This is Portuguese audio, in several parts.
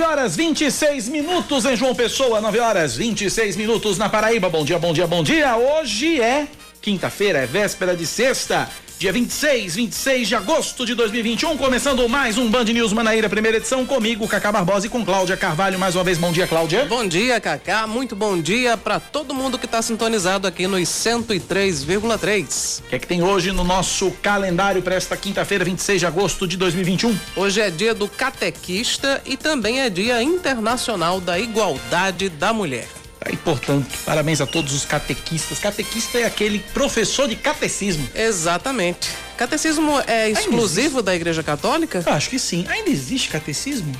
9 horas 26 minutos em João Pessoa, 9 horas 26 minutos na Paraíba. Bom dia, bom dia, bom dia. Hoje é quinta-feira, é véspera de sexta. Dia 26, 26 de agosto de 2021, começando mais um Band News Manaíra, primeira edição, comigo, Cacá Barbosa e com Cláudia Carvalho. Mais uma vez, bom dia, Cláudia. Bom dia, Cacá. Muito bom dia para todo mundo que está sintonizado aqui nos 103,3. O que é que tem hoje no nosso calendário para esta quinta-feira, 26 de agosto de 2021? Hoje é dia do catequista e também é dia internacional da igualdade da mulher. Aí, portanto, parabéns a todos os catequistas. Catequista é aquele professor de catecismo. Exatamente. Catecismo é exclusivo da Igreja Católica? Eu acho que sim. Ainda existe catecismo?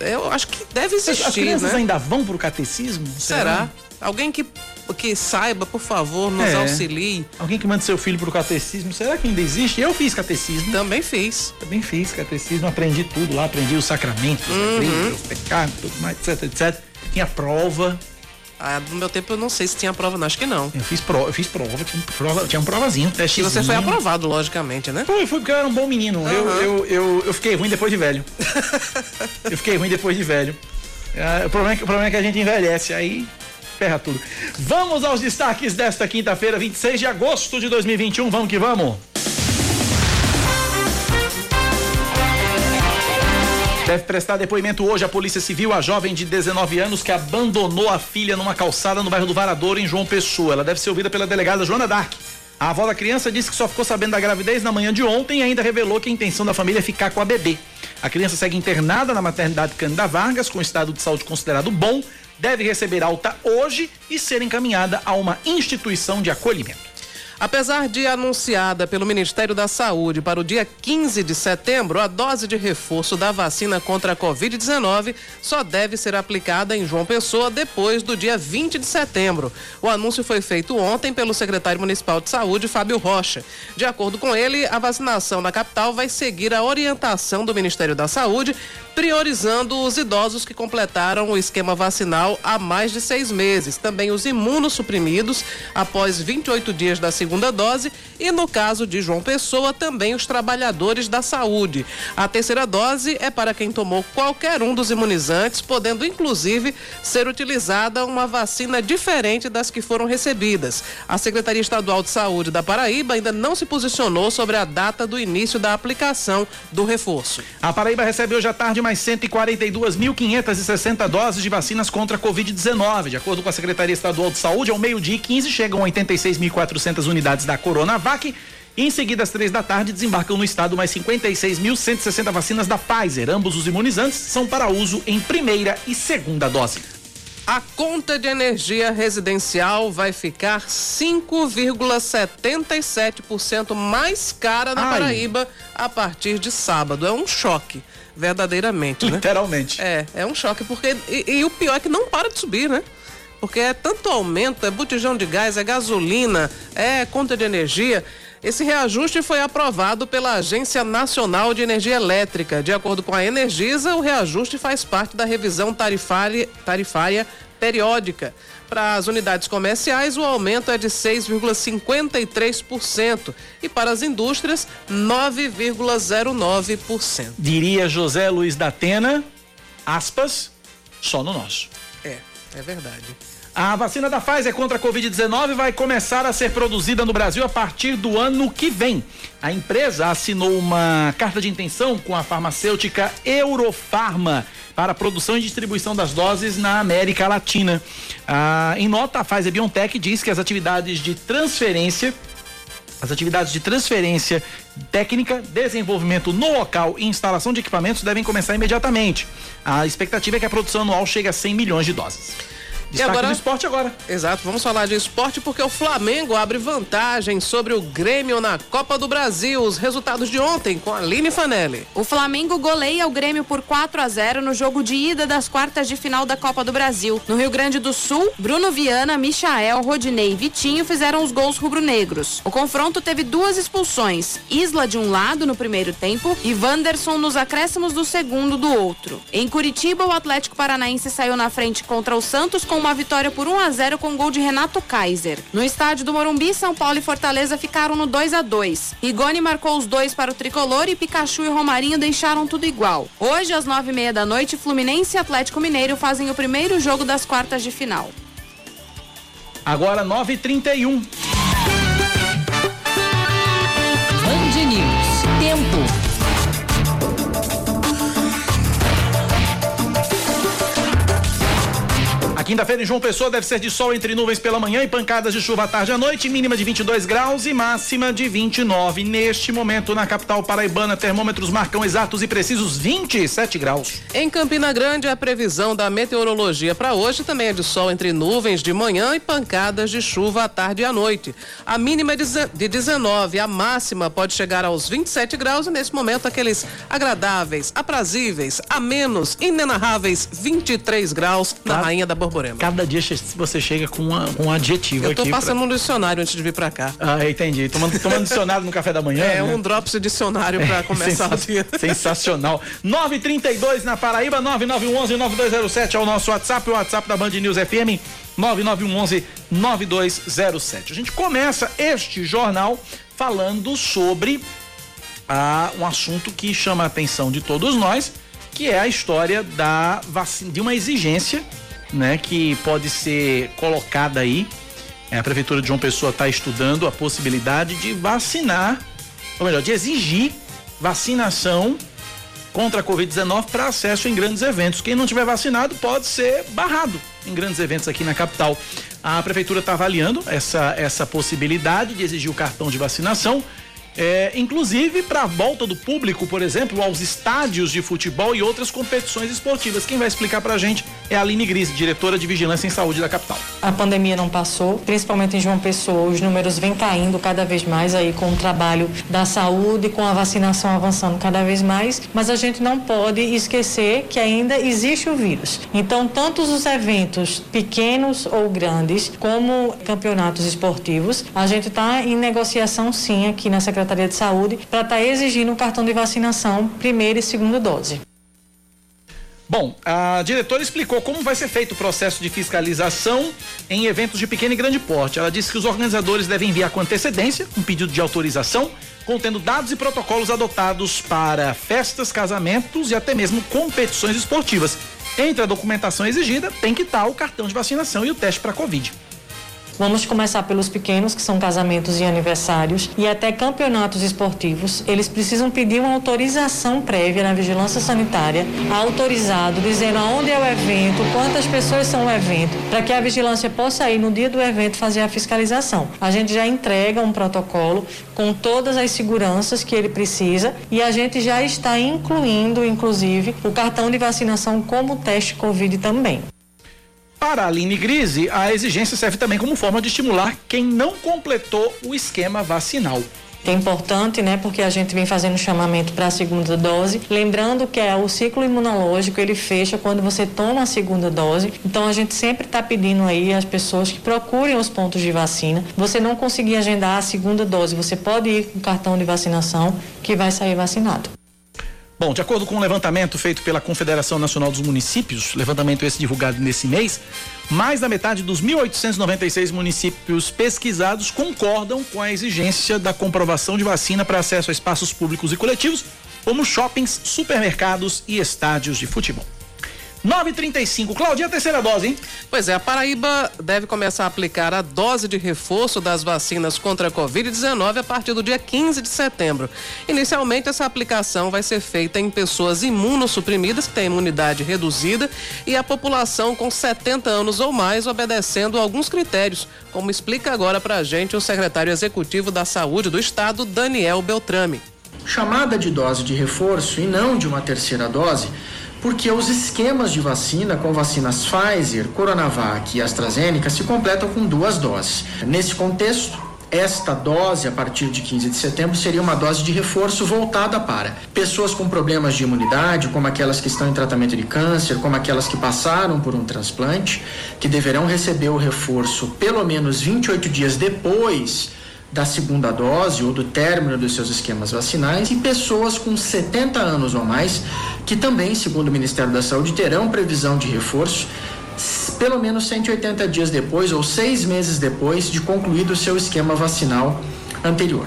Eu acho que deve existir, As crianças né? ainda vão pro catecismo? Será? Alguém que, que saiba, por favor, nos É. auxilie. Alguém que manda seu filho pro catecismo, será que ainda existe? Eu fiz catecismo. Também fiz. Também fiz catecismo, aprendi tudo lá, aprendi os sacramentos, Uhum. a igreja, os pecados, tudo mais, etc, etc. Tinha prova, Ah, no meu tempo eu não sei se tinha prova, não. Acho que não. eu fiz prova, eu fiz prova, tinha, um prova, tinha um provazinho, um E você foi aprovado, logicamente, né? Fui, fui porque eu era um bom menino. Eu, Aham. eu, eu, eu fiquei ruim depois de velho. eu fiquei ruim depois de velho. Ah, o, problema é que, o problema é que a gente envelhece, aí ferra tudo. Vamos aos destaques desta quinta-feira, 26 de agosto de 2021. Vamos que vamos. Deve prestar depoimento hoje a Polícia Civil a jovem de 19 anos que abandonou a filha numa calçada no bairro do Varadouro, em João Pessoa. Ela deve ser ouvida pela delegada Joana Dark. A avó da criança disse que só ficou sabendo da gravidez na manhã de ontem e ainda revelou que a intenção da família é ficar com a bebê. A criança segue internada na maternidade Cândida Vargas, com estado de saúde considerado bom, deve receber alta hoje e ser encaminhada a uma instituição de acolhimento. Apesar de anunciada pelo Ministério da Saúde para o dia 15 de setembro, a dose de reforço da vacina contra a Covid-19 só deve ser aplicada em João Pessoa depois do dia 20 de setembro. O anúncio foi feito ontem pelo secretário municipal de saúde, Fábio Rocha. De acordo com ele, a vacinação na capital vai seguir a orientação do Ministério da Saúde, priorizando os idosos que completaram o esquema vacinal há mais de seis meses, também os imunossuprimidos após 28 dias da segunda dose e, no caso de João Pessoa, também os trabalhadores da saúde. A terceira dose é para quem tomou qualquer um dos imunizantes, podendo inclusive ser utilizada uma vacina diferente das que foram recebidas. A Secretaria Estadual de Saúde da Paraíba ainda não se posicionou sobre a data do início da aplicação do reforço. A Paraíba recebe hoje à tarde mais 142.560 doses de vacinas contra a Covid-19. De acordo com a Secretaria Estadual de Saúde, ao meio-dia e 15 chegam 86.400 unidades da Coronavac. E em seguida, às três da tarde, desembarcam no estado mais 56.160 vacinas da Pfizer. Ambos os imunizantes são para uso em primeira e segunda dose. A conta de energia residencial vai ficar 5,77% mais cara na Ai. Paraíba a partir de sábado. É um choque, verdadeiramente, né? Literalmente. É, é um choque porque e, e o pior é que não para de subir, né? Porque é tanto aumento, é botijão de gás, é gasolina, é conta de energia. Esse reajuste foi aprovado pela Agência Nacional de Energia Elétrica. De acordo com a Energisa, o reajuste faz parte da revisão tarifária, tarifária periódica. Para as unidades comerciais, o aumento é de 6,53% e para as indústrias, 9,09%. Diria José Luiz da Atena, aspas, só no nosso. É, é verdade. A vacina da Pfizer contra a Covid-19 vai começar a ser produzida no Brasil a partir do ano que vem. A empresa assinou uma carta de intenção com a farmacêutica Eurofarma para a produção e distribuição das doses na América Latina. Ah, em nota, a Pfizer BioNTech diz que as atividades de transferência as atividades de transferência técnica, desenvolvimento no local e instalação de equipamentos devem começar imediatamente. A expectativa é que a produção anual chegue a 100 milhões de doses. Destaque e agora, do esporte agora. Exato, vamos falar de esporte porque o Flamengo abre vantagem sobre o Grêmio na Copa do Brasil. Os resultados de ontem com a Aline Fanelli. O Flamengo goleia o Grêmio por 4 a 0 no jogo de ida das quartas de final da Copa do Brasil. No Rio Grande do Sul, Bruno Viana, Michael, Rodinei e Vitinho fizeram os gols rubro-negros. O confronto teve duas expulsões: Isla de um lado no primeiro tempo e Wanderson nos acréscimos do segundo do outro. Em Curitiba, o Atlético Paranaense saiu na frente contra o Santos com uma vitória por 1 a 0 com gol de Renato Kaiser. No estádio do Morumbi, São Paulo e Fortaleza ficaram no 2 a 2. Rigoni marcou os dois para o tricolor e Pikachu e Romarinho deixaram tudo igual. Hoje, às nove e meia da noite, Fluminense e Atlético Mineiro fazem o primeiro jogo das quartas de final. Agora 9h31. Quinta-feira em João Pessoa deve ser de sol entre nuvens pela manhã e pancadas de chuva à tarde à noite, mínima de 22 graus e máxima de 29. Neste momento, na capital paraibana, termômetros marcam exatos e precisos 27 graus. Em Campina Grande, a previsão da meteorologia para hoje também é de sol entre nuvens de manhã e pancadas de chuva à tarde e à noite. A mínima é de 19, a máxima pode chegar aos 27 graus e nesse momento aqueles agradáveis, aprazíveis, amenos, inenarráveis 23 graus na tá. Rainha da Borboleta. Cada dia você chega com, uma, um adjetivo Eu tô passando pra... um dicionário antes de vir pra cá. Ah, entendi. Tomando, tomando dicionário no café da manhã. É, né? um drops de dicionário pra é, começar o dia. Sensacional. 932 na Paraíba, 9911-9207 é o nosso WhatsApp, o WhatsApp da Band News FM. 9911-9207. A gente começa este jornal falando sobre ah, um assunto que chama a atenção de todos nós, que é a história da vacina, de uma exigência né, que pode ser colocada aí. É, a prefeitura de João Pessoa está estudando a possibilidade de vacinar, ou melhor, de exigir vacinação contra a Covid-19 para acesso em grandes eventos. Quem não tiver vacinado pode ser barrado em grandes eventos aqui na capital. A prefeitura está avaliando essa, essa possibilidade de exigir o cartão de vacinação é, inclusive para a volta do público, por exemplo, aos estádios de futebol e outras competições esportivas. Quem vai explicar para a gente é a Aline Gris, diretora de Vigilância em Saúde da capital. A pandemia não passou, principalmente em João Pessoa, os números vêm caindo cada vez mais aí com o trabalho da saúde, com a vacinação avançando cada vez mais, mas a gente não pode esquecer que ainda existe o vírus. Então, tantos os eventos pequenos ou grandes, como campeonatos esportivos, a gente está em negociação sim aqui na Secretaria Secretaria de Saúde para estar tá exigindo o cartão de vacinação primeira e segunda dose. Bom, a diretora explicou como vai ser feito o processo de fiscalização em eventos de pequeno e grande porte. Ela disse que os organizadores devem enviar com antecedência um pedido de autorização contendo dados e protocolos adotados para festas, casamentos e até mesmo competições esportivas. Entre a documentação exigida, tem que estar o cartão de vacinação e o teste para Covid. Vamos começar pelos pequenos, que são casamentos e aniversários, e até campeonatos esportivos. Eles precisam pedir uma autorização prévia na vigilância sanitária, autorizado, dizendo aonde é o evento, quantas pessoas são o evento, para que a vigilância possa ir no dia do evento fazer a fiscalização. A gente já entrega um protocolo com todas as seguranças que ele precisa e a gente já está incluindo, inclusive, o cartão de vacinação como teste Covid também. Para a Aline Grise, a exigência serve também como forma de estimular quem não completou o esquema vacinal é importante, né, porque a gente vem fazendo chamamento para a segunda dose, lembrando que é o ciclo imunológico ele fecha quando você toma a segunda dose. Então a gente sempre está pedindo aí às pessoas que procurem os pontos de vacina. Você não conseguir agendar a segunda dose, você pode ir com cartão de vacinação que vai sair vacinado. Bom, de acordo com um levantamento feito pela Confederação Nacional dos Municípios, levantamento esse divulgado nesse mês, mais da metade dos 1.896 municípios pesquisados concordam com a exigência da comprovação de vacina para acesso a espaços públicos e coletivos, como shoppings, supermercados e estádios de futebol. 935. Claudinha, a terceira dose, hein? Pois é, a Paraíba deve começar a aplicar a dose de reforço das vacinas contra a Covid-19 a partir do dia 15 de setembro. Inicialmente, essa aplicação vai ser feita em pessoas imunossuprimidas, que têm imunidade reduzida, e a população com 70 anos ou mais, obedecendo alguns critérios, como explica agora pra gente o secretário executivo da Saúde do Estado, Daniel Beltrame. Chamada de dose de reforço e não de uma terceira dose porque os esquemas de vacina com vacinas Pfizer, Coronavac e AstraZeneca se completam com duas doses. Nesse contexto, esta dose, a partir de 15 de setembro, seria uma dose de reforço voltada para pessoas com problemas de imunidade, como aquelas que estão em tratamento de câncer, como aquelas que passaram por um transplante, que deverão receber o reforço pelo menos 28 dias depois da segunda dose ou do término dos seus esquemas vacinais e pessoas com 70 anos ou mais que também, segundo o Ministério da Saúde, terão previsão de reforço pelo menos 180 dias depois ou seis meses depois de concluído o seu esquema vacinal anterior.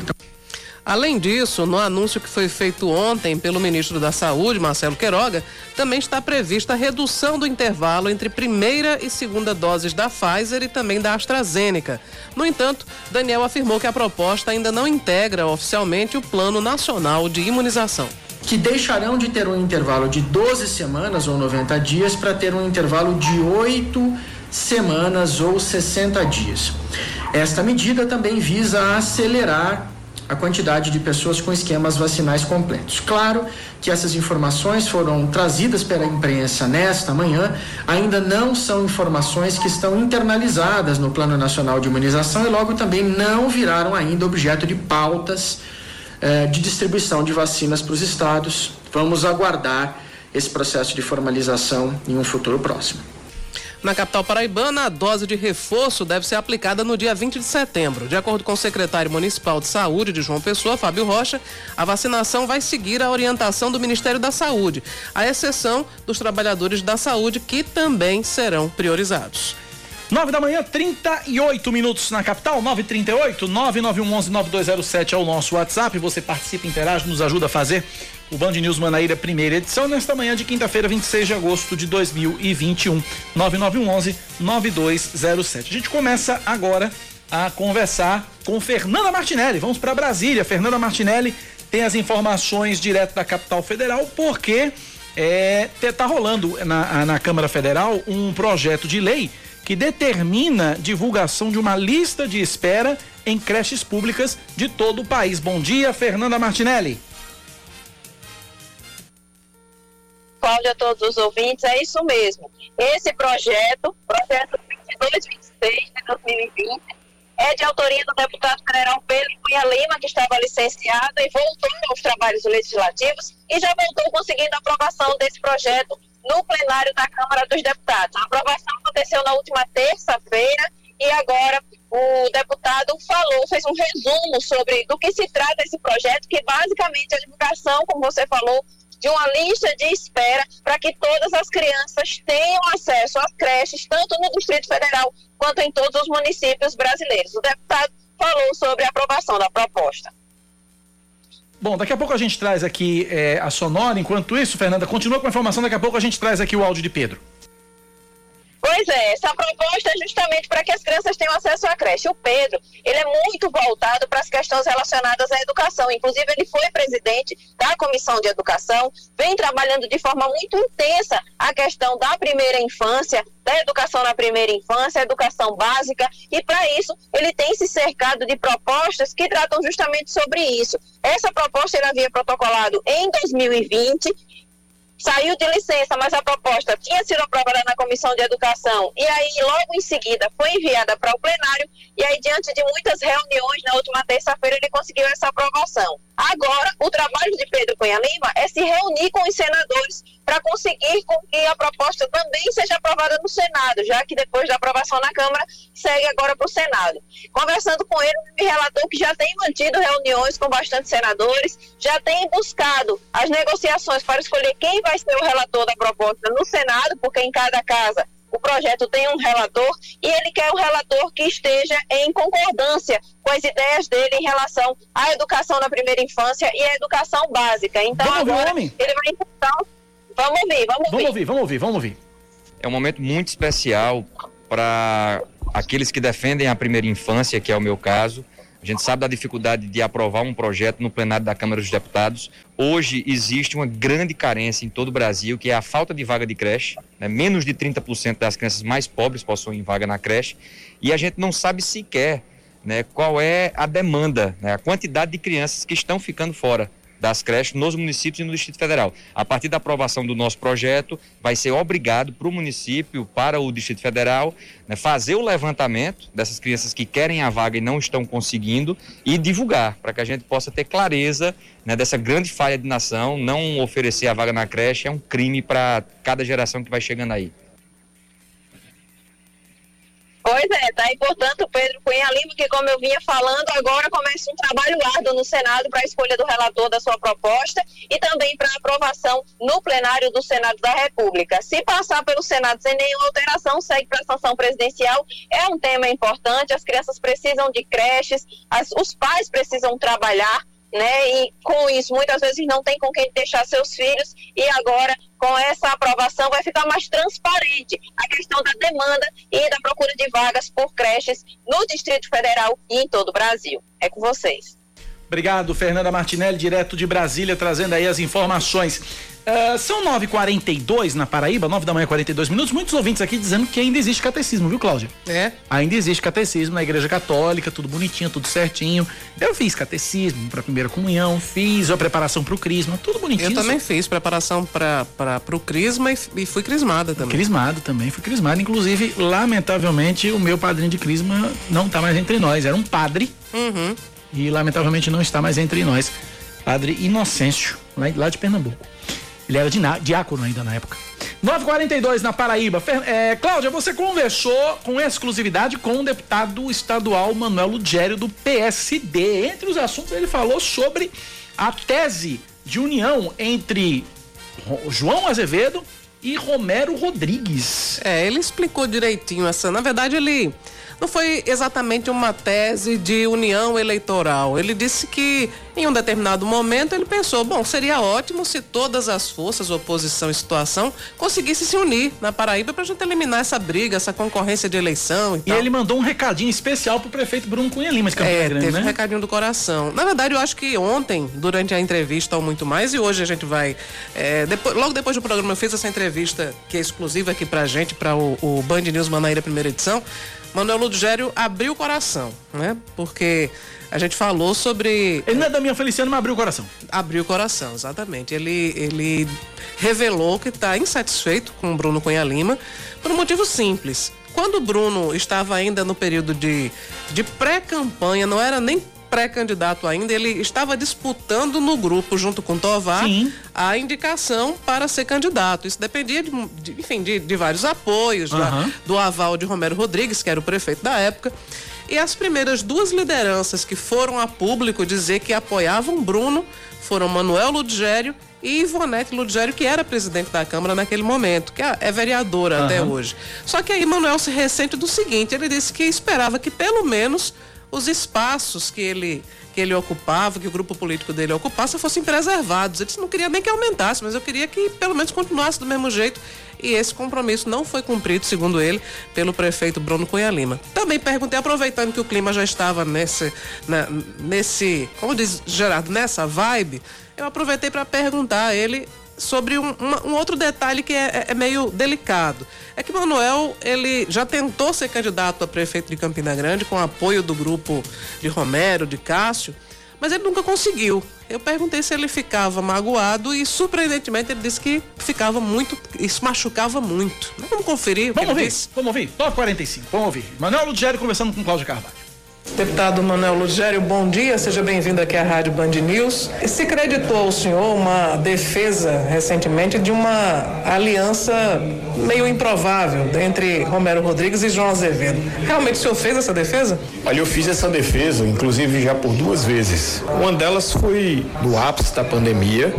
Além disso, no anúncio que foi feito ontem pelo ministro da Saúde, Marcelo Queiroga, também está prevista a redução do intervalo entre primeira e segunda doses da Pfizer e também da AstraZeneca. No entanto, Daniel afirmou que a proposta ainda não integra oficialmente o Plano Nacional de Imunização que deixarão de ter um intervalo de 12 semanas ou 90 dias para ter um intervalo de 8 semanas ou 60 dias. Esta medida também visa acelerar a quantidade de pessoas com esquemas vacinais completos. Claro que essas informações foram trazidas pela imprensa nesta manhã, ainda não são informações que estão internalizadas no Plano Nacional de Imunização e logo também não viraram ainda objeto de pautas eh, de distribuição de vacinas para os estados. Vamos aguardar esse processo de formalização em um futuro próximo. Na capital paraibana, a dose de reforço deve ser aplicada no dia 20 de setembro. De acordo com o secretário municipal de saúde de João Pessoa, Fábio Rocha, a vacinação vai seguir a orientação do Ministério da Saúde, à exceção dos trabalhadores da saúde que também serão priorizados. 9 da manhã, 38 minutos na capital, 938 9911 9207 é o nosso WhatsApp. Você participa, interage, nos ajuda a fazer o Band News Manaíra, primeira edição, nesta manhã de quinta-feira, 26 de agosto de 2021. 9911 9207. A gente começa agora a conversar com Fernanda Martinelli. Vamos para Brasília. Fernanda Martinelli tem as informações direto da capital federal, porque é, tá rolando na, na Câmara Federal um projeto de lei que determina divulgação de uma lista de espera em creches públicas de todo o país. Bom dia, Fernanda Martinelli. Cláudia, a todos os ouvintes, é isso mesmo. Esse projeto, projeto 2226 de 2020, é de autoria do deputado federal Pedro Cunha Lima, que estava licenciado e voltou aos trabalhos legislativos e já voltou conseguindo a aprovação desse projeto no plenário da Câmara dos Deputados. A aprovação aconteceu na última terça-feira e agora o deputado falou, fez um resumo sobre do que se trata esse projeto, que basicamente é a divulgação, como você falou, de uma lista de espera para que todas as crianças tenham acesso às creches, tanto no Distrito Federal quanto em todos os municípios brasileiros. O deputado falou sobre a aprovação da proposta. Bom, daqui a pouco a gente traz aqui é, a sonora. Enquanto isso, Fernanda, continua com a informação. Daqui a pouco a gente traz aqui o áudio de Pedro. Pois é, essa proposta é justamente para que as crianças tenham acesso à creche. O Pedro, ele é muito voltado para as questões relacionadas à educação. Inclusive, ele foi presidente da Comissão de Educação, vem trabalhando de forma muito intensa a questão da primeira infância, da educação na primeira infância, educação básica, e para isso ele tem se cercado de propostas que tratam justamente sobre isso. Essa proposta ele havia protocolado em 2020 saiu de licença, mas a proposta tinha sido aprovada na Comissão de Educação e aí logo em seguida foi enviada para o plenário e aí diante de muitas reuniões na última terça-feira ele conseguiu essa aprovação. Agora, o trabalho de Pedro Cunha Lima é se reunir com os senadores para conseguir com que a proposta também seja aprovada no Senado, já que depois da aprovação na Câmara, segue agora para o Senado. Conversando com ele, ele me relatou que já tem mantido reuniões com bastante senadores, já tem buscado as negociações para escolher quem vai ser o relator da proposta no Senado, porque em cada casa o projeto tem um relator e ele quer um relator que esteja em concordância com as ideias dele em relação à educação na primeira infância e à educação básica. Então vamos agora ele vai então Vamos ouvir, vamos ouvir. Vamos ouvir, vamos ouvir, vamos ouvir. É um momento muito especial para aqueles que defendem a primeira infância, que é o meu caso. A gente sabe da dificuldade de aprovar um projeto no plenário da Câmara dos Deputados. Hoje existe uma grande carência em todo o Brasil, que é a falta de vaga de creche. Né? Menos de 30% das crianças mais pobres possuem vaga na creche. E a gente não sabe sequer né, qual é a demanda, né, a quantidade de crianças que estão ficando fora das creches nos municípios e no Distrito Federal. A partir da aprovação do nosso projeto, vai ser obrigado para o município, para o Distrito Federal, né, fazer o levantamento dessas crianças que querem a vaga e não estão conseguindo e divulgar, para que a gente possa ter clareza né, dessa grande falha de nação. Não oferecer a vaga na creche é um crime para cada geração que vai chegando aí. Pois é, tá aí, portanto, Pedro Cunha Lima, que como eu vinha falando, agora começa um trabalho árduo no Senado para a escolha do relator da sua proposta e também para aprovação no plenário do Senado da República. Se passar pelo Senado sem nenhuma alteração, segue para a sanção presidencial. É um tema importante, as crianças precisam de creches, as, os pais precisam trabalhar né? E com isso, muitas vezes não tem com quem deixar seus filhos, e agora, com essa aprovação, vai ficar mais transparente a questão da demanda e da procura de vagas por creches no Distrito Federal e em todo o Brasil. É com vocês. Obrigado, Fernanda Martinelli, direto de Brasília, trazendo aí as informações. Uh, são 9h42 na Paraíba, 9 da manhã, 42 minutos. Muitos ouvintes aqui dizendo que ainda existe catecismo, viu, Cláudia? É. Ainda existe catecismo na Igreja Católica, tudo bonitinho, tudo certinho. Eu fiz catecismo para primeira comunhão, fiz a preparação para o crisma, tudo bonitinho. Eu também fiz preparação para o crisma e, e, fui crismada também. Crismado também, fui crismado. Inclusive, lamentavelmente, o meu padrinho de crisma não está mais entre nós. Era um padre. Uhum. E lamentavelmente não está mais entre nós. Padre Inocêncio, lá, lá de Pernambuco. Ele era diácono ainda na época. 942 na Paraíba. É, Cláudia, você conversou com exclusividade com o deputado estadual Manuel Lugério do PSD. Entre os assuntos, ele falou sobre a tese de união entre João Azevedo e Romero Rodrigues. É, ele explicou direitinho essa. Na verdade, ele não foi exatamente uma tese de união eleitoral. Ele disse que em um determinado momento ele pensou, bom, seria ótimo se todas as forças, oposição e situação, conseguissem se unir na Paraíba para a gente eliminar essa briga, essa concorrência de eleição e, e ele mandou um recadinho especial pro prefeito Bruno Cunha Lima de Campina é, Grande, teve né? um recadinho do coração. Na verdade, eu acho que ontem, durante a entrevista ou muito mais, e hoje a gente vai, é, depois, logo depois do programa eu fiz essa entrevista que é exclusiva aqui pra gente, para o, o Band News Manaíra primeira edição, Manuel Ludgério abriu o coração, né? Porque a gente falou sobre. Ele não é da minha Feliciano, mas abriu o coração. Abriu o coração, exatamente. Ele, ele revelou que está insatisfeito com o Bruno Cunha Lima por um motivo simples. Quando o Bruno estava ainda no período de, de pré-campanha, não era nem pré-candidato ainda, ele estava disputando no grupo, junto com Tovar, Sim. a indicação para ser candidato. Isso dependia, de, de enfim, de, de, vários apoios, uhum. do aval de Romero Rodrigues, que era o prefeito da época. E as primeiras duas lideranças que foram a público dizer que apoiavam Bruno foram Manuel Ludgério e Ivonete Ludgério, que era presidente da Câmara naquele momento, que é, é vereadora uhum. até hoje. Só que aí Manuel se ressente do seguinte, ele disse que esperava que pelo menos os espaços que ele que ele ocupava, que o grupo político dele ocupasse, fossem preservados. Ele não queria nem que aumentasse, mas eu queria que pelo menos continuasse do mesmo jeito. E esse compromisso não foi cumprido, segundo ele, pelo prefeito Bruno Cunha Lima. Também perguntei, aproveitando que o clima já estava nesse, na, nesse, como diz Gerardo, nessa vibe, eu aproveitei para perguntar a ele sobre um, uma, um outro detalhe que é, é, meio delicado. É que Manuel, ele já tentou ser candidato a prefeito de Campina Grande com apoio do grupo de Romero, de Cássio, mas ele nunca conseguiu. Eu perguntei se ele ficava magoado e, surpreendentemente, ele disse que ficava muito, isso machucava muito. Vamos conferir. Vamos ouvir, vamos ouvir. 9h45, vamos ouvir. Manuel Ludgério conversando com Cláudio Carvalho. Deputado Manuel Lugério, bom dia, seja bem-vindo aqui à Rádio Band News. Se creditou ao senhor uma defesa recentemente de uma aliança meio improvável entre Romero Rodrigues e João Azevedo. Realmente o senhor fez essa defesa? Olha, eu fiz essa defesa, inclusive já por duas vezes. Uma delas foi no ápice da pandemia,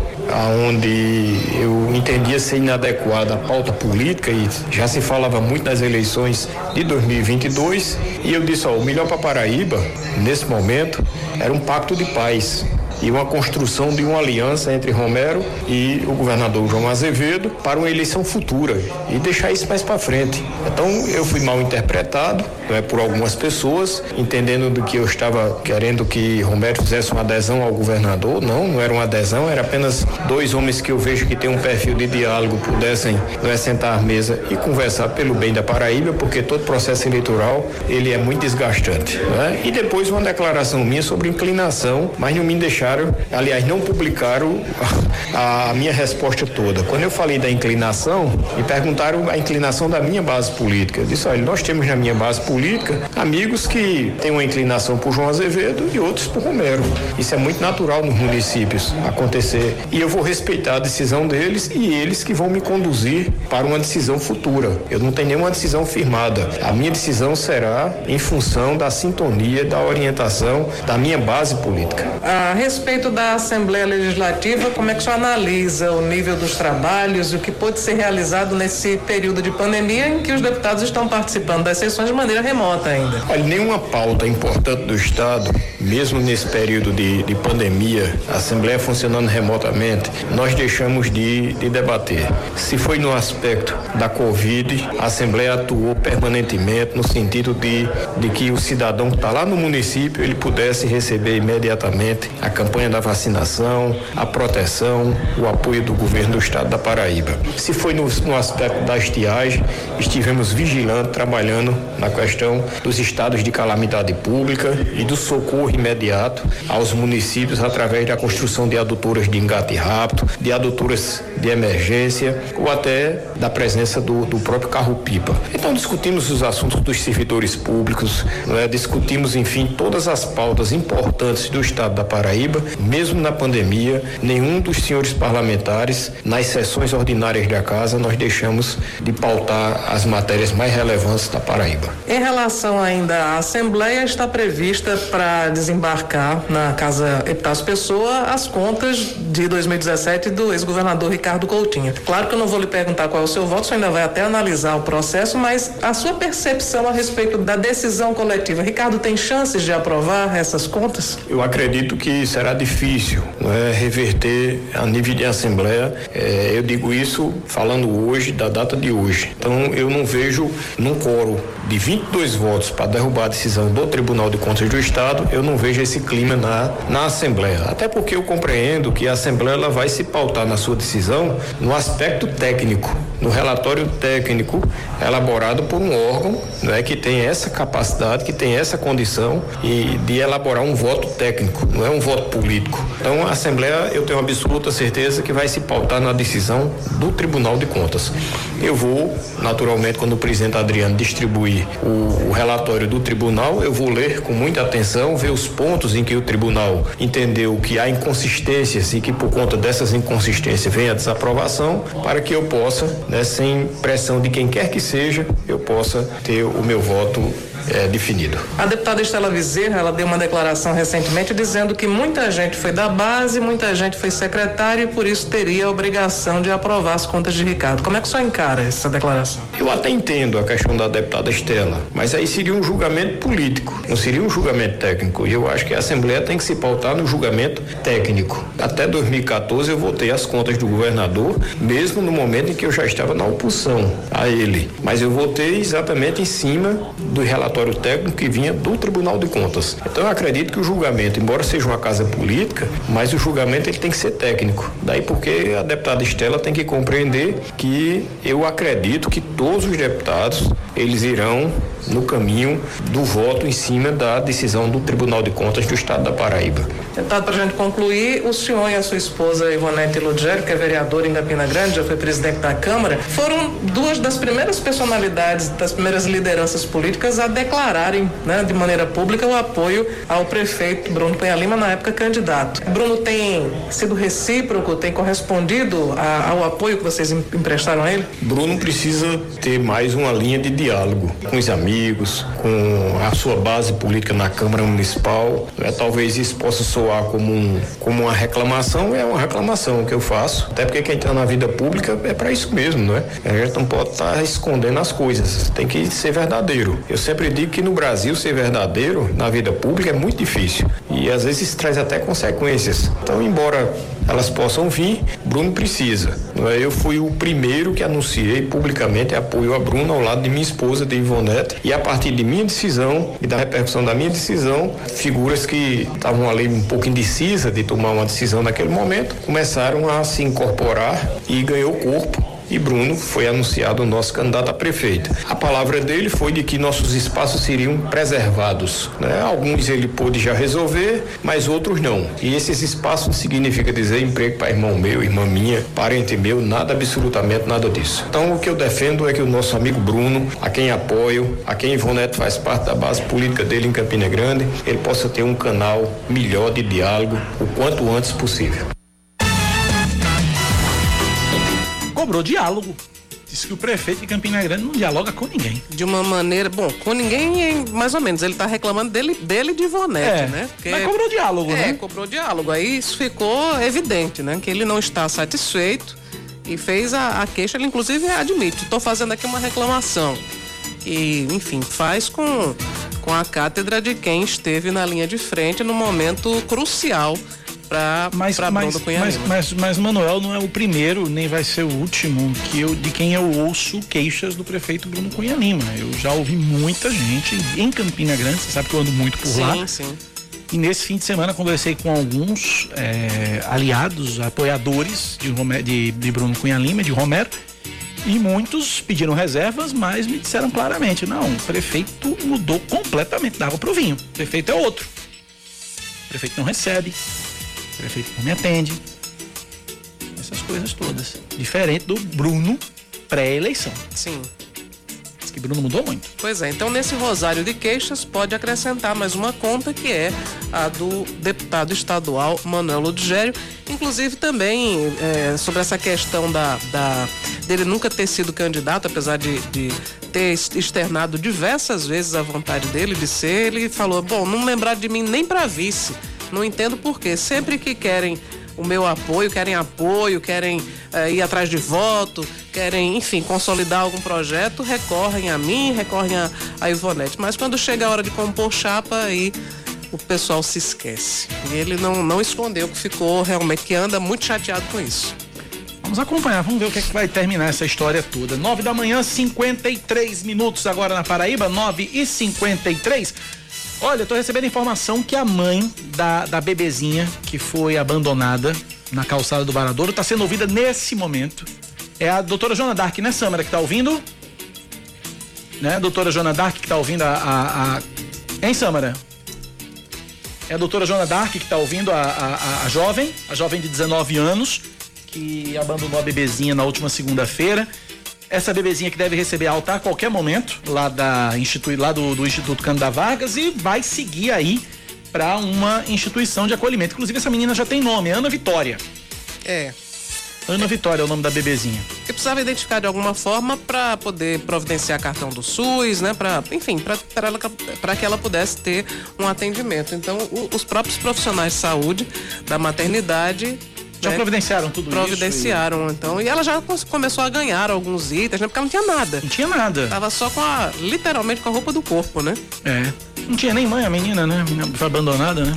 onde eu entendia ser inadequada a pauta política e já se falava muito nas eleições de 2022 e eu disse, ó, o melhor para Paraíba nesse momento era um pacto de paz e uma construção de uma aliança entre Romero e o governador João Azevedo para uma eleição futura e deixar isso mais para frente. Então eu fui mal interpretado é, por algumas pessoas, entendendo do que eu estava querendo que Romero fizesse uma adesão ao governador. Não, não era uma adesão, era apenas dois homens que eu vejo que têm um perfil de diálogo, pudessem é, sentar à mesa e conversar pelo bem da Paraíba, porque todo processo eleitoral ele é muito desgastante. É? E depois uma declaração minha sobre inclinação, mas não me deixar publicaram, aliás, não publicaram a, a minha resposta toda. Quando eu falei da inclinação, me perguntaram a inclinação da minha base política. Eu disse, olha, nós temos na minha base política amigos que têm uma inclinação por João Azevedo e outros por Romero. Isso é muito natural nos municípios acontecer. E eu vou respeitar a decisão deles e eles que vão me conduzir para uma decisão futura. Eu não tenho nenhuma decisão firmada. A minha decisão será em função da sintonia, da orientação da minha base política. A respeito da Assembleia Legislativa, como é que o senhor analisa o nível dos trabalhos e o que pode ser realizado nesse período de pandemia em que os deputados estão participando das sessões de maneira remota ainda? Olha, nenhuma pauta importante do Estado, mesmo nesse período de, de pandemia, a Assembleia funcionando remotamente, nós deixamos de, de debater. Se foi no aspecto da Covid, a Assembleia atuou permanentemente no sentido de, de que o cidadão que está lá no município ele pudesse receber imediatamente a campanha da vacinação, a proteção, o apoio do governo do estado da Paraíba. Se foi no, no aspecto da estiagem, estivemos vigilando, trabalhando na questão dos estados de calamidade pública e do socorro imediato aos municípios através da construção de adutoras de engate rápido, de adutoras de emergência ou até da presença do, do próprio carro-pipa. Então discutimos os assuntos dos servidores públicos, né? discutimos, enfim, todas as pautas importantes do estado da Paraíba, mesmo na pandemia, nenhum dos senhores parlamentares, nas sessões ordinárias da casa, nós deixamos de pautar as matérias mais relevantes da Paraíba. Em relação ainda à Assembleia, está prevista para desembarcar na Casa Epitácio Pessoa as contas de 2017 do ex-governador Ricardo Coutinho. Claro que eu não vou lhe perguntar qual é o seu voto, você ainda vai até analisar o processo, mas a sua percepção a respeito da decisão coletiva. Ricardo, tem chances de aprovar essas contas? Eu acredito que será difícil é, reverter a nível de Assembleia. É, eu digo isso falando hoje, da data de hoje. Então, eu não vejo num coro de 22 votos para derrubar a decisão do Tribunal de Contas do Estado, eu não vejo esse clima na, na Assembleia. Até porque eu compreendo que a Assembleia ela vai se pautar na sua decisão no aspecto técnico, no relatório técnico elaborado por um órgão né, que tem essa capacidade, que tem essa condição e de elaborar um voto técnico, não é um voto político. Então a Assembleia, eu tenho absoluta certeza que vai se pautar na decisão do Tribunal de Contas. Eu vou, naturalmente, quando o presidente Adriano distribuir o, o relatório do tribunal, eu vou ler com muita atenção, ver os pontos em que o tribunal entendeu que há inconsistências e que por conta dessas inconsistências vem a desaprovação, para que eu possa, né, sem pressão de quem quer que seja, eu possa ter o meu voto é, definido. A deputada Estela Bezerra, ela deu uma declaração recentemente dizendo que muita gente foi da base, muita gente foi secretário e por isso teria a obrigação de aprovar as contas de Ricardo. Como é que o senhor encara essa declaração? Eu até entendo a questão da deputada Estela, mas aí seria um julgamento político, não seria um julgamento técnico. E eu acho que a Assembleia tem que se pautar no julgamento técnico. Até 2014 eu votei as contas do governador, mesmo no momento em que eu já estava na oposição a ele. Mas eu votei exatamente em cima do relatório técnico que vinha do Tribunal de Contas. Então eu acredito que o julgamento, embora seja uma casa política, mas o julgamento ele tem que ser técnico. Daí porque a deputada Estela tem que compreender que eu acredito que todos os deputados eles irão no caminho do voto em cima da decisão do Tribunal de Contas do Estado da Paraíba. Deputado, para a gente concluir, o senhor e a sua esposa Ivonete Ludgero, que é vereadora em Campina Grande, já foi presidente da Câmara, foram duas das primeiras personalidades, das primeiras lideranças políticas a declararem né, de maneira pública o apoio ao prefeito Bruno Penha Lima, na época candidato. Bruno tem sido recíproco, tem correspondido a, ao apoio que vocês emprestaram a ele? Bruno precisa ter mais uma linha de diálogo com os amigos, com a sua base política na Câmara Municipal. Né? Talvez isso possa soar como, um, como uma reclamação, é uma reclamação que eu faço. Até porque quem está na vida pública é para isso mesmo, não é? A gente não pode estar tá escondendo as coisas, tem que ser verdadeiro. Eu sempre digo que no Brasil ser verdadeiro na vida pública é muito difícil e às vezes traz até consequências. Então, embora elas possam vir, Bruno precisa. É? Eu fui o primeiro que anunciei publicamente apoio a Bruno ao lado de minha esposa, de Ivonete, e a partir de minha decisão e da repercussão da minha decisão, figuras que estavam ali um pouco indecisas de tomar uma decisão naquele momento, começaram a se incorporar e ganhou corpo e Bruno foi anunciado nosso candidato a prefeito. A palavra dele foi de que nossos espaços seriam preservados. Né? Alguns ele pôde já resolver, mas outros não. E esses espaços significa dizer emprego para irmão meu, irmã minha, parente meu, nada, absolutamente nada disso. Então o que eu defendo é que o nosso amigo Bruno, a quem apoio, a quem Ivonete faz parte da base política dele em Campina Grande, ele possa ter um canal melhor de diálogo o quanto antes possível. Cobrou diálogo. Disse que o prefeito de Campina Grande não dialoga com ninguém. De uma maneira, bom, com ninguém, mais ou menos. Ele tá reclamando dele, dele de Ivonete, É, né? Porque- mas cobrou diálogo, é, né? cobrou diálogo. Aí isso ficou evidente, né? Que ele não está satisfeito e fez a, a queixa. Ele, inclusive, admite: estou fazendo aqui uma reclamação. E, enfim, faz com, com a cátedra de quem esteve na linha de frente no momento crucial para Mas, Bruno mas, Cunha mas, Lima. mas, mas Manuel não é o primeiro, nem vai ser o último que eu, de quem eu ouço queixas do prefeito Bruno Cunha Lima. Eu já ouvi muita gente em Campina Grande, você sabe que eu ando muito por sim, lá. sim. E nesse fim de semana conversei com alguns é, aliados, apoiadores de, Romero, de, de Bruno Cunha Lima, de Romero, e muitos pediram reservas, mas me disseram claramente: não, o prefeito mudou completamente da água pro vinho. O prefeito é outro. O prefeito não recebe, o prefeito não me atende. Essas coisas todas. Diferente do Bruno pré-eleição. Sim. Diz que Bruno mudou muito. Pois é, então nesse rosário de queixas pode acrescentar mais uma conta que é a do deputado estadual Manuel Ludgério, inclusive também é, sobre essa questão da, da- dele nunca ter sido candidato, apesar de, de ter externado diversas vezes a vontade dele de ser, ele falou, bom, não lembrar de mim nem para vice, não entendo por quê, sempre que querem o meu apoio, querem apoio, querem eh, ir atrás de voto, querem, enfim, consolidar algum projeto, recorrem a mim, recorrem a, a Ivonete. Mas quando chega a hora de compor chapa, aí o pessoal se esquece. E ele não, não escondeu que ficou realmente, que anda muito chateado com isso. Vamos acompanhar, vamos ver o que, é que vai terminar essa história toda. 9 da manhã, 53 minutos agora na Paraíba, 9 e 53. Olha, eu tô recebendo informação que a mãe da, da bebezinha que foi abandonada na calçada do Varadouro tá sendo ouvida nesse momento. É a doutora Jona Dark, né, Samara, que tá ouvindo? Né, doutora Jona Dark que tá ouvindo a. a, a... Hein, Samara? É a doutora Jona Dark que está ouvindo a, a- a jovem, a jovem de 19 anos, que abandonou a bebezinha na última segunda-feira. Essa bebezinha que deve receber alta a qualquer momento, lá, da institui, lá do, do Instituto Cândido Vargas, e vai seguir aí para uma instituição de acolhimento. Inclusive, essa menina já tem nome, Ana Vitória. É. Ana Vitória é o nome da bebezinha. Porque precisava identificar de alguma forma para poder providenciar cartão do SUS, né? Pra, enfim, para que ela pudesse ter um atendimento. Então, o- os próprios profissionais de saúde da maternidade. Já né, providenciaram tudo isso? Providenciaram, então. E ela já começou a ganhar alguns itens, né? Porque ela não tinha nada. Não tinha nada. Tava só com a. literalmente com a roupa do corpo, né? É. Não tinha nem mãe a menina, né? A menina foi abandonada, né?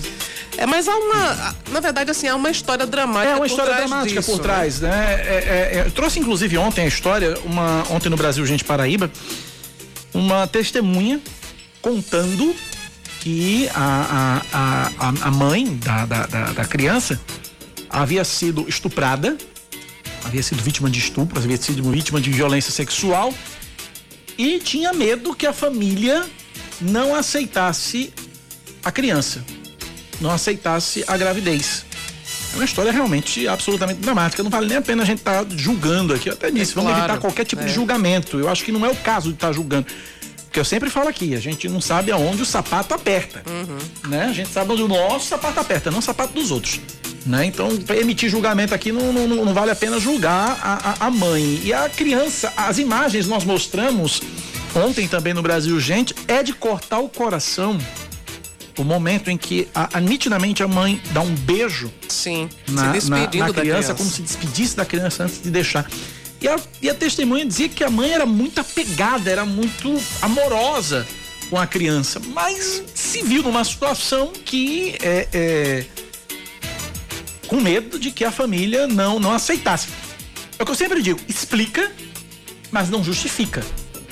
É, mas há uma. Na verdade, assim, há uma história dramática. É uma história dramática disso, por né? trás, né? É, é, é, eu trouxe inclusive ontem a história, uma, ontem no Brasil Gente Paraíba, uma testemunha contando que a, a, a, a- a mãe da, da, da, da criança havia sido estuprada, havia sido vítima de estupro, havia sido vítima de violência sexual e tinha medo que a família não aceitasse a criança, não aceitasse a gravidez. É uma história realmente absolutamente dramática. Não vale nem a pena a gente estar julgando aqui. Eu até disse, É vamos claro, evitar qualquer tipo de é. julgamento. Eu acho que não é o caso de estar julgando. Porque eu sempre falo aqui, a gente não sabe aonde o sapato aperta. Uhum. Né? A gente sabe onde o nosso sapato aperta, não o sapato dos outros. Né? Então, pra emitir julgamento aqui não, não, não vale a pena julgar a, a, a mãe. E a criança, as imagens nós mostramos ontem também no Brasil, gente, é de cortar o coração o momento em que a, a- nitidamente a mãe dá um beijo Sim, na, se despedindo na- na da criança, como se despedisse da criança antes de deixar. E a, e a testemunha dizia que a mãe era muito apegada, era muito amorosa com a criança, mas se viu numa situação que é, é, com medo de que a família não, não aceitasse. É o que eu sempre digo, explica, mas não justifica.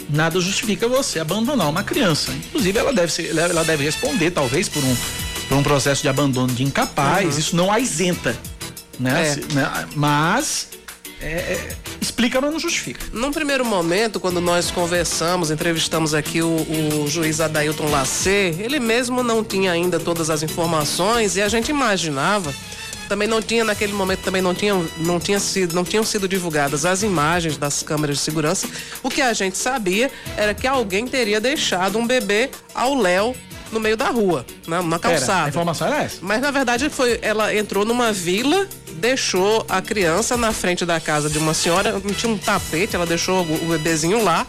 Nada justifica você abandonar uma criança. Inclusive, ela deve, ser, ela deve responder, talvez, por um, por um processo de abandono de incapaz. Isso não a isenta. Né? É. Se- né? Mas é, é, explica, mas não justifica. Num primeiro momento, quando nós conversamos, entrevistamos aqui o, o juiz Adailton Lacê, ele mesmo não tinha ainda todas as informações e a gente imaginava também não tinha naquele momento também não tinham não tinha sido não tinham sido divulgadas as imagens das câmeras de segurança o que a gente sabia era que alguém teria deixado um bebê ao léu no meio da rua, na, na calçada. Era, a informação era essa. Mas na verdade foi, ela entrou numa vila, deixou a criança na frente da casa de uma senhora, tinha um tapete, ela deixou o, o bebezinho lá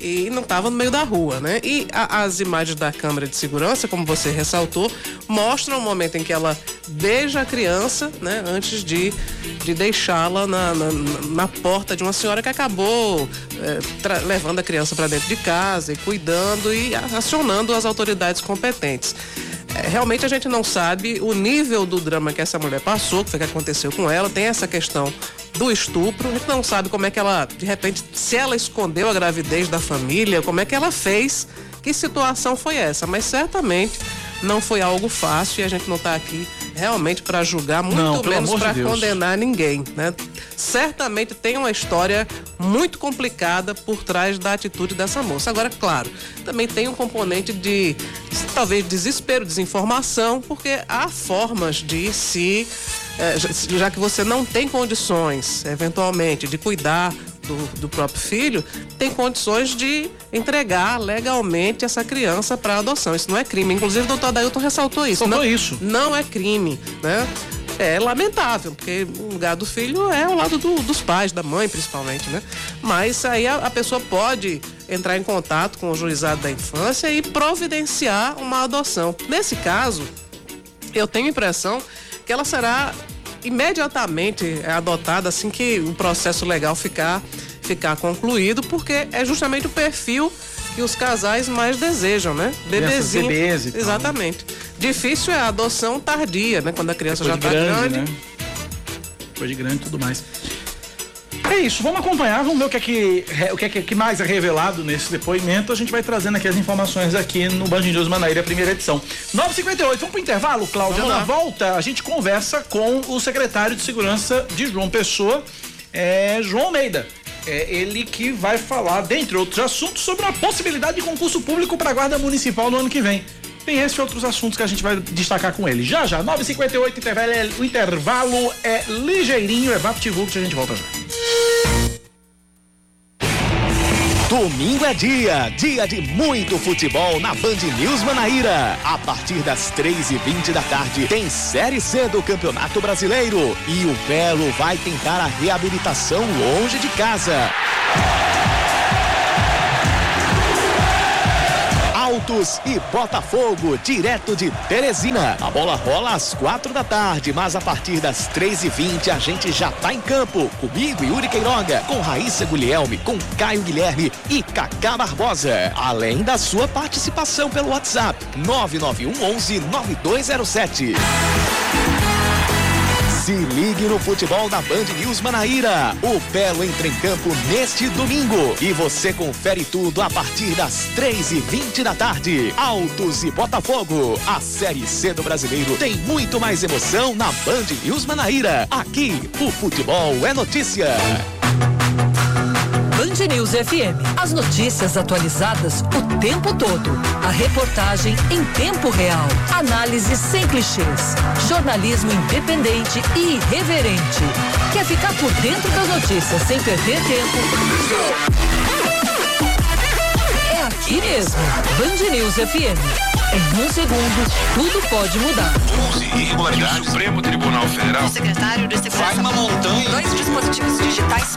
e não estava no meio da rua, né? E a, as imagens da câmera de segurança, como você ressaltou, mostram o momento em que ela beija a criança, né? Antes de, de deixá-la na, na, na, porta de uma senhora que acabou é, levando a criança para dentro de casa e cuidando e acionando as autoridades competentes. É, realmente a gente não sabe o nível do drama que essa mulher passou, que foi que aconteceu com ela. Tem essa questão do estupro. A gente não sabe como é que ela, de repente, se ela escondeu a gravidez da família, como é que ela fez, que situação foi essa. Mas certamente não foi algo fácil e a gente não está aqui realmente para julgar, muito não, menos para de condenar ninguém, né? Certamente tem uma história muito complicada por trás da atitude dessa moça. Agora, claro, também tem um componente de talvez desespero, desinformação, porque há formas de se é, já que você não tem condições, eventualmente, de cuidar do, do próprio filho, tem condições de entregar legalmente essa criança para adoção. Isso não é crime. Inclusive, o doutor Adailton ressaltou isso. Não, isso. Não é crime, né? É lamentável, porque o lugar do filho é o lado do, dos pais, da mãe principalmente, né? Mas aí a, a pessoa pode entrar em contato com o juizado da infância e providenciar uma adoção. Nesse caso, eu tenho a impressão que ela será imediatamente adotada assim que o processo legal ficar, ficar concluído, porque é justamente o perfil que os casais mais desejam, né? Bebezinho. Bebês e Exatamente. Difícil é a adoção tardia, né? Quando a criança Depois já está grande. grande. Né? Depois de grande e tudo mais. É isso, vamos acompanhar, vamos ver o que é que, o que, é que mais é revelado nesse depoimento. A gente vai trazendo aqui as informações aqui no Band News Manaíra, primeira edição. 9h58, vamos pro intervalo, Cláudia? Na volta, a gente conversa com o secretário de Segurança de João Pessoa, é, João Almeida. É ele que vai falar, dentre outros assuntos, sobre a possibilidade de concurso público para a Guarda Municipal no ano que vem. Tem esses outros assuntos que a gente vai destacar com ele. Já já, 9h58, intervalo é, o intervalo é ligeirinho, é VaptVupt, a gente volta já. Domingo é dia, dia de muito futebol na Band News Manaíra. A partir das 3h20 da tarde tem Série C do Campeonato Brasileiro e o Belo vai tentar a reabilitação longe de casa. Altos e Botafogo, direto de Teresina. A bola rola às quatro da tarde, mas a partir das três e vinte a gente já tá em campo. Comigo, Yuri Queiroga, com Raíssa Guilherme, com Caio Guilherme e Cacá Barbosa. Além da sua participação pelo WhatsApp, 991 11 9207. Se ligue no futebol da Band News Manaíra. O Belo entra em campo neste domingo. E você confere tudo a partir das três e vinte da tarde. Altos e Botafogo. A Série C do Brasileiro tem muito mais emoção na Band News Manaíra. Aqui, o futebol é notícia. Band News FM. As notícias atualizadas o tempo todo. A reportagem em tempo real. Análise sem clichês. Jornalismo independente e irreverente. Quer ficar por dentro das notícias sem perder tempo? É aqui mesmo. Band News FM. Em um segundo, tudo pode mudar. 11 irregularidades. Supremo Tribunal Federal. O secretário de Segurança. Vai uma montanha. Dois dispositivos digitais.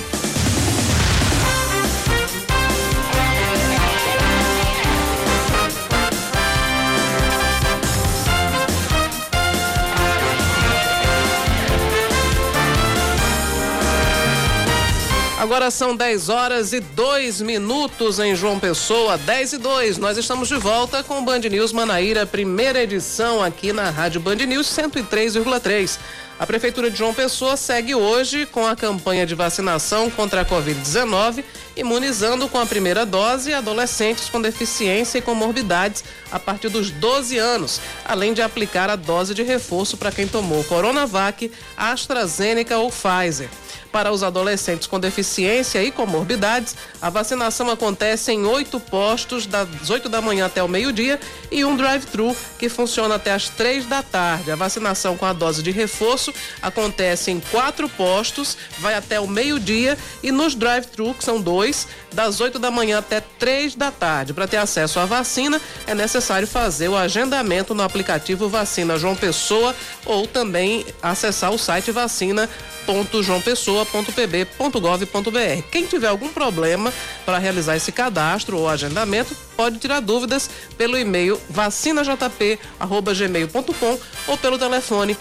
Agora são 10 horas e 2 minutos em João Pessoa, 10 e 2. Nós estamos de volta com o Band News Manaíra, primeira edição aqui na Rádio Band News 103,3. A Prefeitura de João Pessoa segue hoje com a campanha de vacinação contra a Covid-19, imunizando com a primeira dose adolescentes com deficiência e comorbidades a partir dos 12 anos, além de aplicar a dose de reforço para quem tomou Coronavac, AstraZeneca ou Pfizer. Para os adolescentes com deficiência e comorbidades, a vacinação acontece em oito postos, das 8 da manhã até o meio-dia, e um drive-thru que funciona até as três da tarde. A vacinação com a dose de reforço acontece em quatro postos, vai até o meio-dia, e nos drive-thru, que são dois, das 8 da manhã até três da tarde. Para ter acesso à vacina, é necessário fazer o agendamento no aplicativo Vacina João Pessoa ou também acessar o site vacina.joaopessoa.pb.gov.br. Quem tiver algum problema para realizar esse cadastro ou agendamento, pode tirar dúvidas pelo e-mail vacinajp@gmail.com ou pelo telefone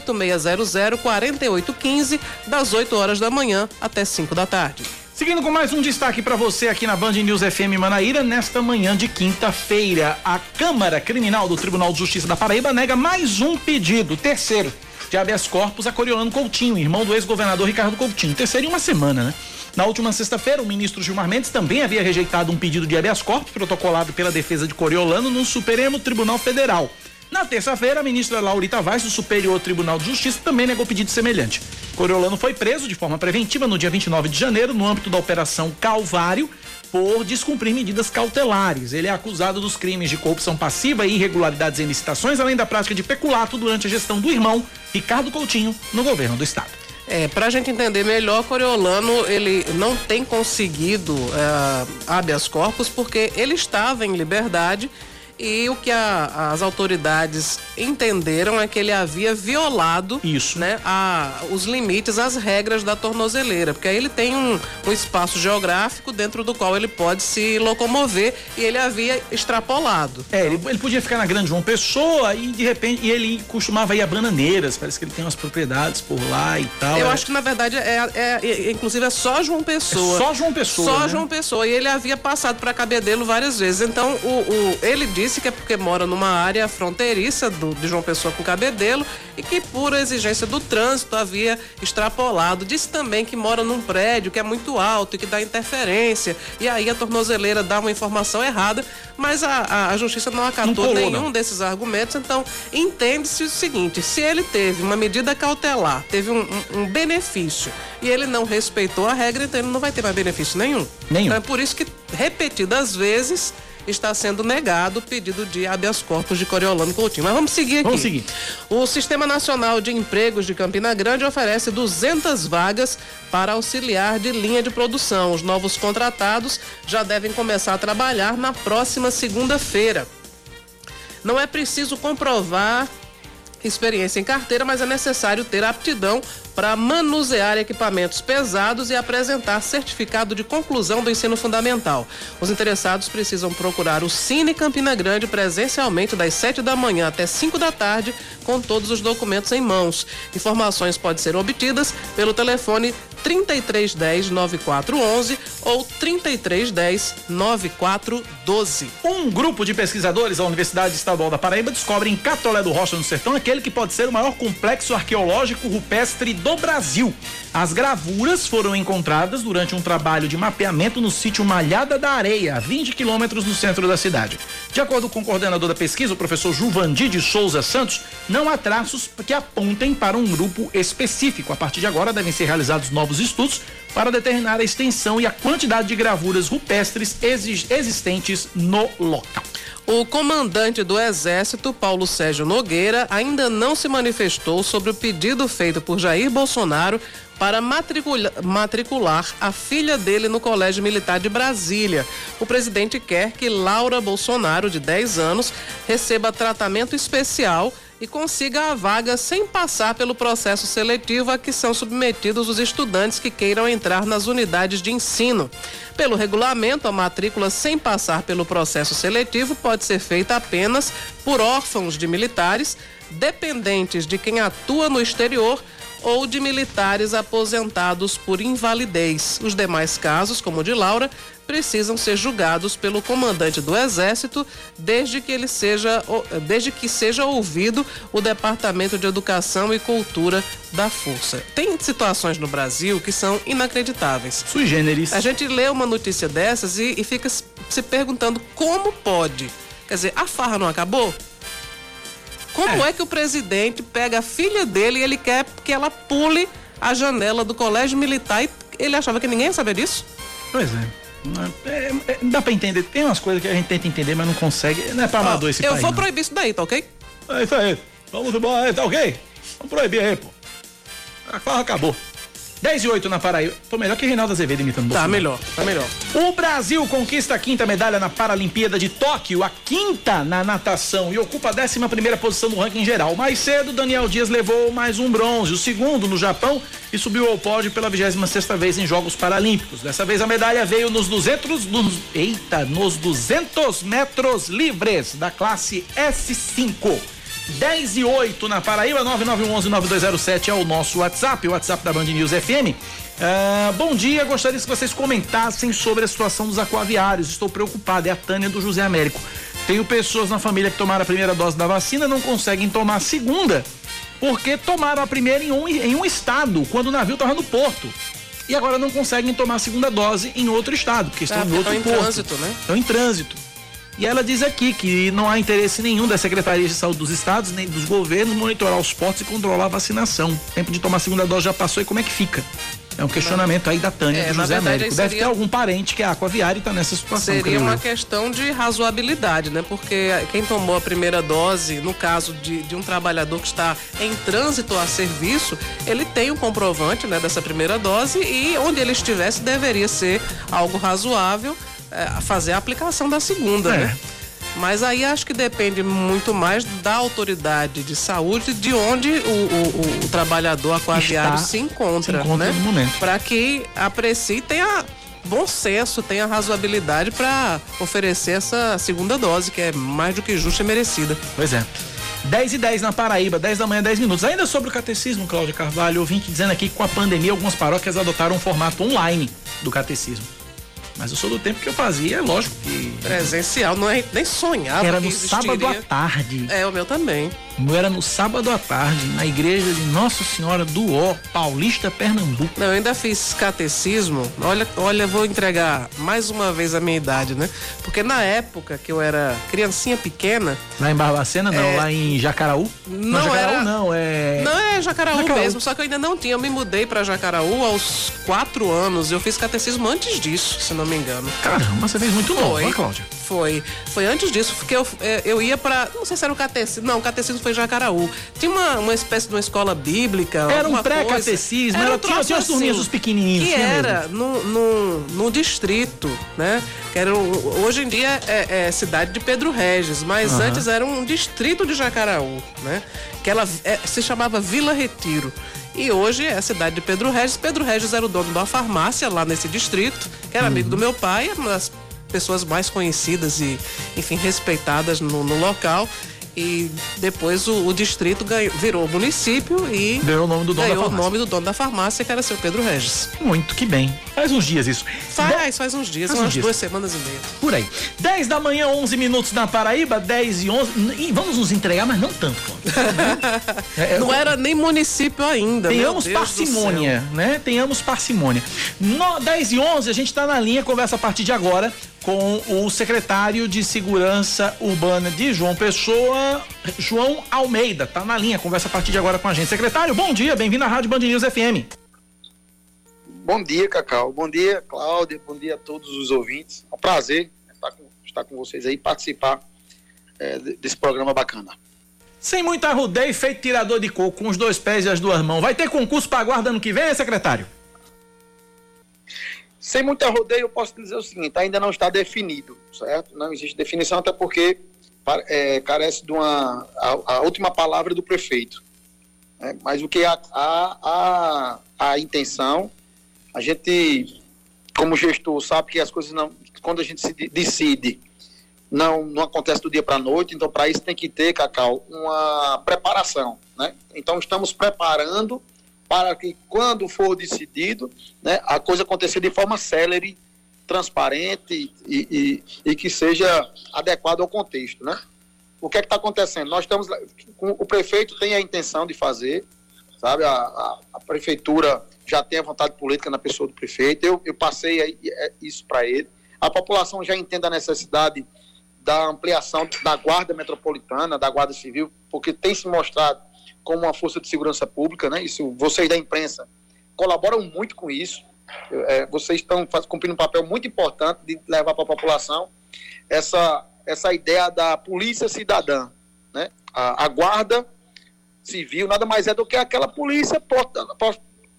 98600 4815 das 8 horas da manhã até 5 da tarde. Seguindo com mais um destaque para você aqui na Band News FM Manaíra, nesta manhã de quinta-feira, a Câmara Criminal do Tribunal de Justiça da Paraíba nega mais um pedido, terceiro, de habeas corpus a Coriolano Coutinho, irmão do ex-governador Ricardo Coutinho. Terceiro em uma semana, né? Na última sexta-feira, o ministro Gilmar Mendes também havia rejeitado um pedido de habeas corpus protocolado pela defesa de Coriolano no Supremo Tribunal Federal. Na terça-feira, a ministra Laurita Vaz, do Superior Tribunal de Justiça, também negou pedido semelhante. Coriolano foi preso de forma preventiva no dia 29 de janeiro, no âmbito da Operação Calvário, por descumprir medidas cautelares. Ele é acusado dos crimes de corrupção passiva e irregularidades em licitações, além da prática de peculato durante a gestão do irmão, Ricardo Coutinho, no governo do estado. É, pra gente entender melhor, Coriolano, ele não tem conseguido é, habeas corpus porque ele estava em liberdade e o que a- as autoridades entenderam é que ele havia violado Isso. né, a- os limites, as regras da tornozeleira, porque aí ele tem um, um espaço geográfico dentro do qual ele pode se locomover e ele havia extrapolado. É, ele, ele podia ficar na Grande João Pessoa e de repente e ele costumava ir a Bananeiras, parece que ele tem umas propriedades por lá e tal. Eu É- acho que na verdade é, é- é- inclusive é só João Pessoa. É só João Pessoa, Só né? João Pessoa. E ele havia passado para Cabedelo várias vezes. Então o, o- ele disse que é porque mora numa área fronteiriça do, de João Pessoa com Cabedelo e que por exigência do trânsito havia extrapolado. Disse também que mora num prédio que é muito alto e que dá interferência. E aí a tornozeleira dá uma informação errada, mas a, a- a justiça não acatou colou, nenhum não. desses argumentos. Então, entende-se o seguinte: se ele teve uma medida cautelar, teve um, um- um benefício e ele não respeitou a regra, então ele não vai ter mais benefício nenhum. Nenhum. Então é por isso que, repetidas vezes, está sendo negado o pedido de habeas corpus de Coriolano Coutinho. Mas vamos seguir aqui. Vamos seguir. O Sistema Nacional de Empregos de Campina Grande oferece 200 vagas para auxiliar de linha de produção. Os novos contratados já devem começar a trabalhar na próxima segunda-feira. Não é preciso comprovar experiência em carteira, mas é necessário ter aptidão para manusear equipamentos pesados e apresentar certificado de conclusão do ensino fundamental. Os interessados precisam procurar o Cine Campina Grande presencialmente das 7 da manhã até 5 da tarde, com todos os documentos em mãos. Informações podem ser obtidas pelo telefone 3310 9411 ou 3310 9412. Um grupo de pesquisadores da Universidade Estadual da Paraíba descobre em Catolé do Rocha, no Sertão, aquele que pode ser o maior complexo arqueológico rupestre do Brasil. As gravuras foram encontradas durante um trabalho de mapeamento no sítio Malhada da Areia, a 20 quilômetros do centro da cidade. De acordo com o coordenador da pesquisa, o professor Juvandir de Souza Santos, não há traços que apontem para um grupo específico. A partir de agora devem ser realizados novos estudos para determinar a extensão e a quantidade de gravuras rupestres exi- existentes no local. O comandante do Exército, Paulo Sérgio Nogueira, ainda não se manifestou sobre o pedido feito por Jair Bolsonaro para matricula- matricular a filha dele no Colégio Militar de Brasília. O presidente quer que Laura Bolsonaro, de 10 anos, receba tratamento especial e consiga a vaga sem passar pelo processo seletivo a que são submetidos os estudantes que queiram entrar nas unidades de ensino. Pelo regulamento, a matrícula sem passar pelo processo seletivo pode ser feita apenas por órfãos de militares, dependentes de quem atua no exterior ou de militares aposentados por invalidez. Os demais casos, como o de Laura, precisam ser julgados pelo comandante do Exército desde que ele seja desde que seja ouvido o Departamento de Educação e Cultura da Força. Tem situações no Brasil que são inacreditáveis. Sui generis. A gente lê uma notícia dessas e, e fica se perguntando como pode. Quer dizer, a farra não acabou? Como é. é que o presidente pega a filha dele e ele quer que ela pule a janela do colégio militar e ele achava que ninguém ia saber disso? Pois é. É, é, dá pra entender. Tem umas coisas que a gente tenta entender, mas não consegue. Não é pra amador esse Eu país, vou não. proibir isso daí, tá ok? É isso aí. Vamos embora, tá ok? Vamos proibir aí, pô. A farra acabou. 10 e 8 na Paraíba. Tô melhor que Reinaldo Azevedo imitando Tá melhor, tá melhor. O Brasil conquista a quinta medalha na Paralimpíada de Tóquio, a quinta na natação e ocupa a 11 primeira posição no ranking geral. Mais cedo, Daniel Dias levou mais um bronze, o segundo no Japão e subiu ao pódio pela 26 sexta vez em Jogos Paralímpicos. Dessa vez a medalha veio nos 200, nos, eita, nos 200 metros livres da classe S5. 10 e 8 na Paraíba, 9911-9207 é o nosso WhatsApp, o WhatsApp da Band News FM. Uh, ah, bom dia, gostaria que vocês comentassem sobre a situação dos aquaviários. Estou preocupado, é a Tânia do José Américo. Tenho pessoas na família que tomaram a primeira dose da vacina, não conseguem tomar a segunda, porque tomaram a primeira em um, em um estado, quando o navio estava no porto. E agora não conseguem tomar a segunda dose em outro estado, porque estão é, em outro estão porto. em trânsito, né? Estão em trânsito. E ela diz aqui que não há interesse nenhum das secretarias de saúde dos estados nem dos governos monitorar os portos e controlar a vacinação. O tempo de tomar a segunda dose já passou e como é que fica? É um questionamento aí da Tânia é, do José verdade, Américo. Deve ter algum parente que é aquaviário e está nessa situação. Seria uma questão de razoabilidade, né? Porque quem tomou a primeira dose, no caso de, de um trabalhador que está em trânsito a serviço, ele tem o um comprovante né, dessa primeira dose e onde ele estivesse deveria ser algo razoável é, fazer a aplicação da segunda, é. né? Mas aí acho que depende muito mais da autoridade de saúde de onde o, o, o trabalhador aquaviário Está, se encontra, se encontra né? no momento. Para que aprecie e tenha bom senso, tenha razoabilidade para oferecer essa segunda dose, que é mais do que justa e merecida. Pois é. 10 e 10 na Paraíba, 10 da manhã, 10 minutos. Ainda sobre o catecismo, Cláudio Carvalho, ouvinte dizendo aqui que com a pandemia algumas paróquias adotaram um formato online do catecismo. Mas eu sou do tempo que eu fazia, lógico que. Presencial, não é nem sonhava. Era no sábado à tarde. É, o meu também. Era no sábado à tarde, na igreja de Nossa Senhora do Ó, Paulista, Pernambuco. Não, eu ainda fiz catecismo. Olha, olha, vou entregar mais uma vez a minha idade, né? Porque na época que eu era criancinha pequena. Lá em Barbacena, não, é... lá em Jacaraú? Não, não Jacaraú era... não, é. Não, é Jacaraú, Jacaraú, mesmo, só que eu ainda não tinha. Eu me mudei para Jacaraú aos quatro anos. Eu fiz catecismo antes disso, se não me engano. Caramba, você fez muito novo, foi, né, Cláudia? Foi. Foi antes disso, porque eu, é, eu ia para Não sei se era o catecismo. Não, o catecismo foi Jacaraú. Tinha uma, uma espécie de uma escola bíblica. Era um pré-catecismo, era, era um tinha, tinha as turminhas os pequenininhos. Que era no, no, no, distrito, né? Que era, hoje em dia é, é cidade de Pedro Regis, mas uhum. antes era um distrito de Jacaraú, né? Que ela é, se chamava Vila Retiro. E hoje é a cidade de Pedro Regis. Pedro Regis era o dono da farmácia lá nesse distrito, que era uhum. amigo do meu pai, uma das pessoas mais conhecidas e, enfim, respeitadas no, no local e depois o, o distrito ganhou, virou município e ganhou o nome do dono ganhou da farmácia. o nome do dono da farmácia, que era seu Pedro Regis. Muito que bem. Faz uns dias isso. Faz, faz uns dias, faz umas uns dias. duas semanas e meia. Por aí. 10 da manhã, 11 minutos na Paraíba, 10 e 11. E vamos nos entregar, mas não tanto, é, é, Não era nem município ainda. Tenhamos parcimônia, né? Tenhamos parcimônia. No, 10 e 11, a gente está na linha, conversa a partir de agora com o secretário de Segurança Urbana de João Pessoa, João Almeida. Tá na linha, conversa a partir de agora com a gente. Secretário, bom dia, bem-vindo à Rádio Band News FM. Bom dia, Cacau. Bom dia, Cláudia. Bom dia a todos os ouvintes. É um prazer estar com, estar com vocês aí, participar é, desse programa bacana. Sem muita arrudeio, feito tirador de coco, com os dois pés e as duas mãos. Vai ter concurso para guarda ano que vem, secretário? Sem muita rodeio, eu posso dizer o seguinte: ainda não está definido, certo? Não existe definição, até porque é, carece de uma. A, a, última palavra do prefeito. Né? Mas o que a, a, a, a intenção, a gente, como gestor, sabe que as coisas não. Quando a gente se decide, não, não acontece do dia para a noite, então para isso tem que ter, Cacau, uma preparação. Né? Então estamos preparando para que quando for decidido, né, a coisa aconteça de forma célere, transparente e, e, e que seja adequado ao contexto, né? O que é que está acontecendo? Nós estamos, o prefeito tem a intenção de fazer, sabe? A, a, a prefeitura já tem a vontade política na pessoa do prefeito. Eu, eu passei aí, é, isso para ele. A população já entende a necessidade da ampliação da guarda metropolitana, da guarda civil, porque tem se mostrado como uma força de segurança pública, né? Isso, vocês da imprensa colaboram muito com isso. É, vocês estão cumprindo um papel muito importante de levar para a população essa, essa ideia da polícia cidadã, né? A, a guarda civil nada mais é do que aquela polícia porta,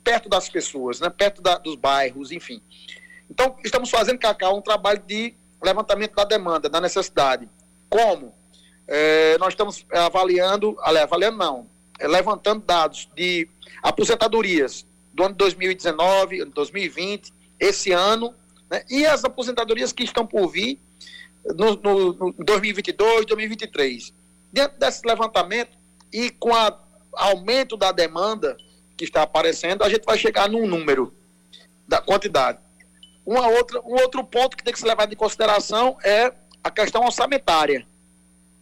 perto das pessoas, né? Perto da, dos bairros, enfim. Então, estamos fazendo, Cacau, um trabalho de levantamento da demanda, da necessidade. Como? É, nós estamos avaliando, aliás, avaliando não, levantando dados de aposentadorias do ano de 2019, 2020, esse ano, né, e as aposentadorias que estão por vir no, no, no 2022, 2023. Dentro desse levantamento e com o aumento da demanda que está aparecendo, a gente vai chegar num número da quantidade. Uma outra, um outro ponto que tem que ser levado em consideração é a questão orçamentária.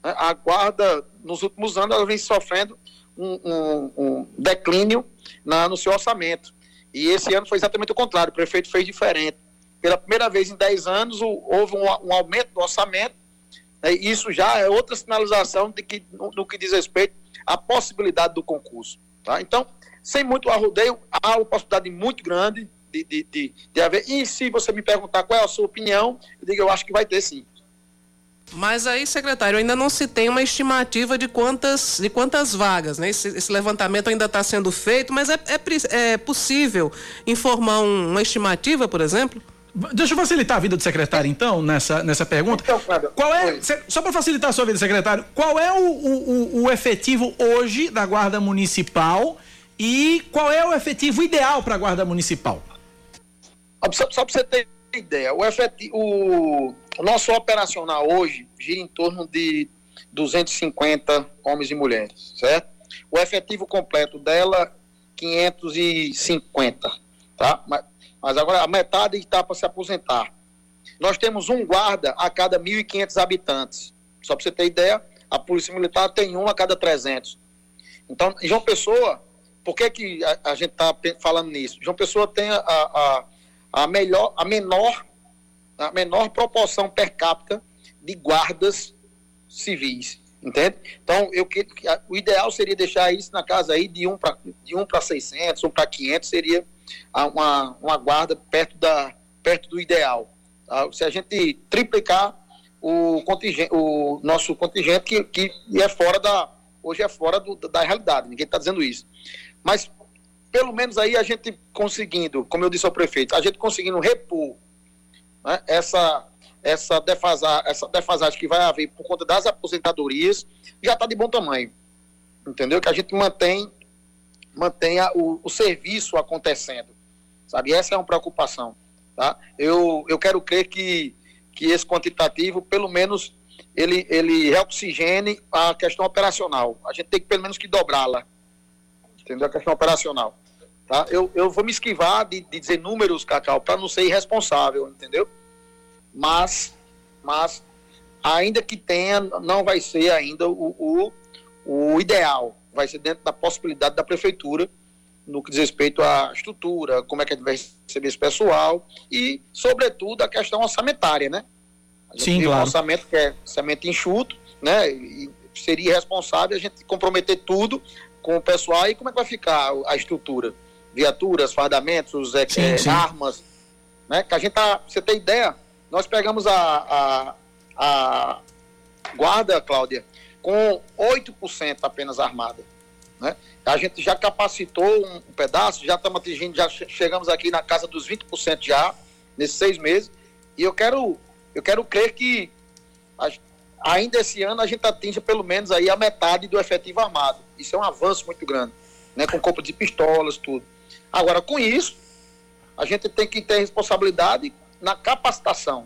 A guarda, nos últimos anos, ela vem sofrendo um, um, um declínio na, no seu orçamento. E esse ano foi exatamente o contrário, o prefeito fez diferente. Pela primeira vez em 10 anos, o, houve um, um, aumento do orçamento, né, isso já é outra sinalização de que, no, que diz respeito à possibilidade do concurso. Tá? Então, sem muito arrudeio, há uma possibilidade muito grande de, de, de, de haver. E se você me perguntar qual é a sua opinião, eu digo, eu acho que vai ter sim. Mas aí, secretário, ainda não se tem uma estimativa de quantas, de quantas vagas, né? Esse, esse levantamento ainda está sendo feito, mas é, é, é possível informar um, uma estimativa, por exemplo? Deixa eu facilitar a vida do secretário, então, nessa, nessa pergunta. Então, qual é, só para facilitar a sua vida, secretário, qual é o, o, o efetivo hoje da Guarda Municipal e qual é o efetivo ideal para a Guarda Municipal? Só, só para você ter ideia, o, efetivo, o, o nosso operacional hoje gira em torno de 250 homens e mulheres, certo? O efetivo completo dela, 550, tá? Mas, mas agora a metade está para se aposentar. Nós temos um guarda a cada 1.500 habitantes. Só para você ter ideia, a Polícia Militar tem um a cada 300. Então, João Pessoa, por que, que a, a gente está falando nisso? João Pessoa tem a, a, a, melhor, a menor a menor proporção per capita de guardas civis, entende? Então, eu o ideal seria deixar isso na casa aí de 1 para de 1 para 600, 1 para 500 seria uma, uma guarda perto da perto do ideal. Tá? Se a gente triplicar o contingente, o nosso contingente que, que é fora da hoje é fora do, da realidade, ninguém está dizendo isso. Mas pelo menos aí a gente conseguindo, como eu disse ao prefeito, a gente conseguindo repor né, essa, essa, defasar, essa defasagem que vai haver por conta das aposentadorias já está de bom tamanho. Entendeu? Que a gente mantém, mantenha o, o serviço acontecendo. Sabe? Essa é uma preocupação. Tá? Eu, eu quero crer que, que esse quantitativo, pelo menos, ele, ele reoxigene a questão operacional. A gente tem que, pelo menos, que dobrá-la. Entendeu? A questão operacional. Tá? Eu, eu vou me esquivar de, de dizer números, Cacau, para não ser irresponsável, entendeu? Mas, mas, ainda que tenha, não vai ser ainda o, o, o ideal. Vai ser dentro da possibilidade da prefeitura, no que diz respeito à estrutura, como é que a gente vai receber esse pessoal e, sobretudo, a questão orçamentária, né? A gente Sim, claro. um orçamento que é orçamento enxuto, né? E seria irresponsável a gente comprometer tudo com o pessoal e como é que vai ficar a estrutura? Viaturas, fardamentos, é, sim, é, sim. armas, né? Que a gente tá, você tem ideia, nós pegamos a, a, a guarda, Cláudia, com 8% apenas armada, né? A gente já capacitou um, pedaço, já estamos atingindo, já chegamos aqui na casa dos 20% já, nesses seis meses, e eu quero, eu quero crer que a, ainda esse ano a gente atinja pelo menos aí a metade do efetivo armado. Isso é um avanço muito grande, né? Com compra de pistolas, tudo. Agora, com isso, a gente tem que ter responsabilidade na capacitação.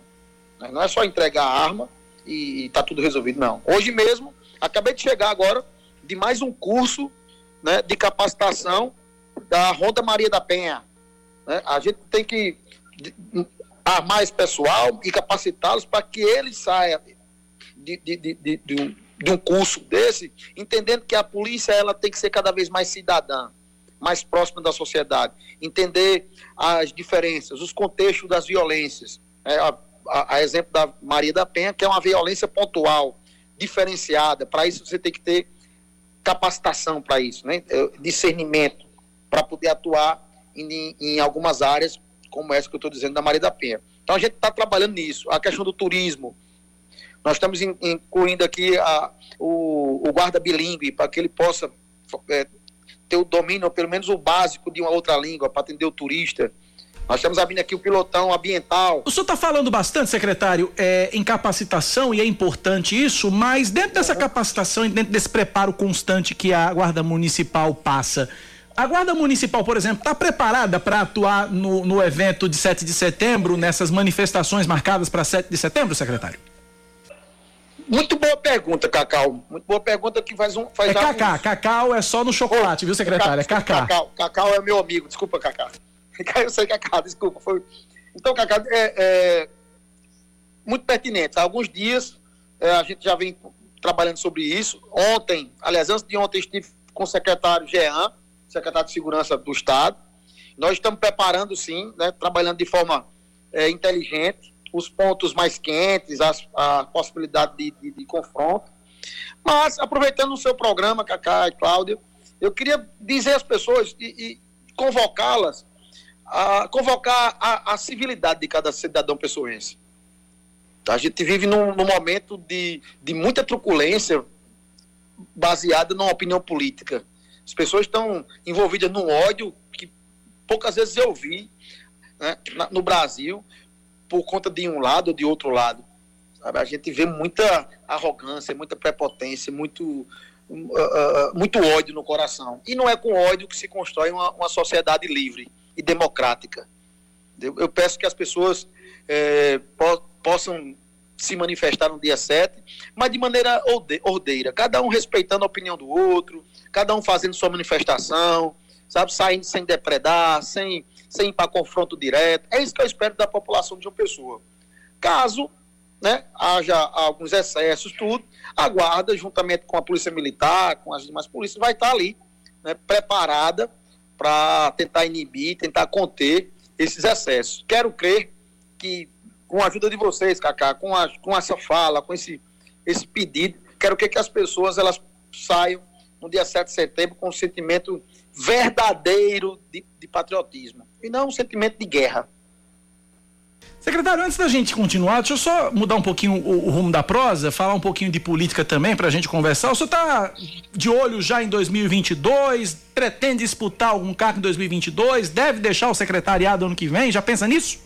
Né? Não é só entregar a arma e está tudo resolvido, não. Hoje mesmo, acabei de chegar agora de mais um curso né, de capacitação da Ronda Maria da Penha. né? A gente tem que armar esse pessoal e capacitá-los para que eles saiam de, de, de, de um, de um curso desse, entendendo que a polícia ela tem que ser cada vez mais cidadã, mais próxima da sociedade, entender as diferenças, os contextos das violências. É, a, a- a exemplo da Maria da Penha, que é uma violência pontual, diferenciada. Para isso você tem que ter capacitação para isso, né? Discernimento para poder atuar em, em algumas áreas como essa que eu estou dizendo da Maria da Penha. Então a gente está trabalhando nisso. A questão do turismo, nós estamos in- incluindo aqui a, o, o guarda bilíngue para que ele possa eh, ter o domínio, ou pelo menos o básico de uma outra língua para atender o turista. Nós estamos abrindo aqui o pilotão ambiental. O senhor está falando bastante, secretário, é, em capacitação, e é importante isso, mas dentro dessa capacitação e dentro desse preparo constante que a Guarda Municipal passa, a Guarda Municipal, por exemplo, está preparada para atuar no, no evento de 7 de setembro, nessas manifestações marcadas para 7 de setembro, secretário? Muito boa pergunta, Cacau. Muito boa pergunta que faz um. Faz É Cacá, uns- Cacau é só no chocolate, viu, secretário? É Cacá. Cacau, Cacau é meu amigo, desculpa, Cacá. Eu sei, Cacá, desculpa. Foi... Então, Cacá, é, é muito pertinente. Há alguns dias é, a gente já vem trabalhando sobre isso. Ontem, aliás, antes de ontem, estive com o secretário Jean, secretário de Segurança do Estado. Nós estamos preparando, sim, né, trabalhando de forma é, inteligente, os pontos mais quentes, as- a possibilidade de, de- de confronto. Mas, aproveitando o seu programa, Cacá e Cláudia, eu queria dizer às pessoas e, e convocá-las, a convocar a, a civilidade de cada cidadão pessoense. A gente vive num, num momento de, de muita truculência baseada numa opinião política. As pessoas estão envolvidas num ódio que poucas vezes eu vi né, no Brasil por conta de um lado ou de outro lado. Sabe? A gente vê muita arrogância, muita prepotência, muito, ah, muito ódio no coração. E não é com ódio que se constrói uma, uma sociedade livre e democrática. Eu, eu peço que as pessoas eh, po- possam se manifestar no dia 7, mas de maneira orde- ordeira, cada um respeitando a opinião do outro, cada um fazendo sua manifestação, sabe, saindo sem depredar, sem, sem ir para confronto direto. É isso que eu espero da população de uma pessoa. Caso né, haja alguns excessos, tudo, a guarda, juntamente com a polícia militar, com as demais polícias, vai estar ali, né, preparada para tentar inibir, tentar conter esses excessos. Quero crer que, com a ajuda de vocês, Cacá, com, a, com essa fala, com esse, esse pedido, quero crer que as pessoas elas saiam no dia 7 de setembro com um sentimento verdadeiro de, de patriotismo e não um sentimento de guerra. Secretário, antes da gente continuar, deixa eu só mudar um pouquinho o, o rumo da prosa, falar um pouquinho de política também pra gente conversar. O senhor tá de olho já em 2022? Pretende disputar algum cargo em 2022? Deve deixar o secretariado ano que vem? Já pensa nisso?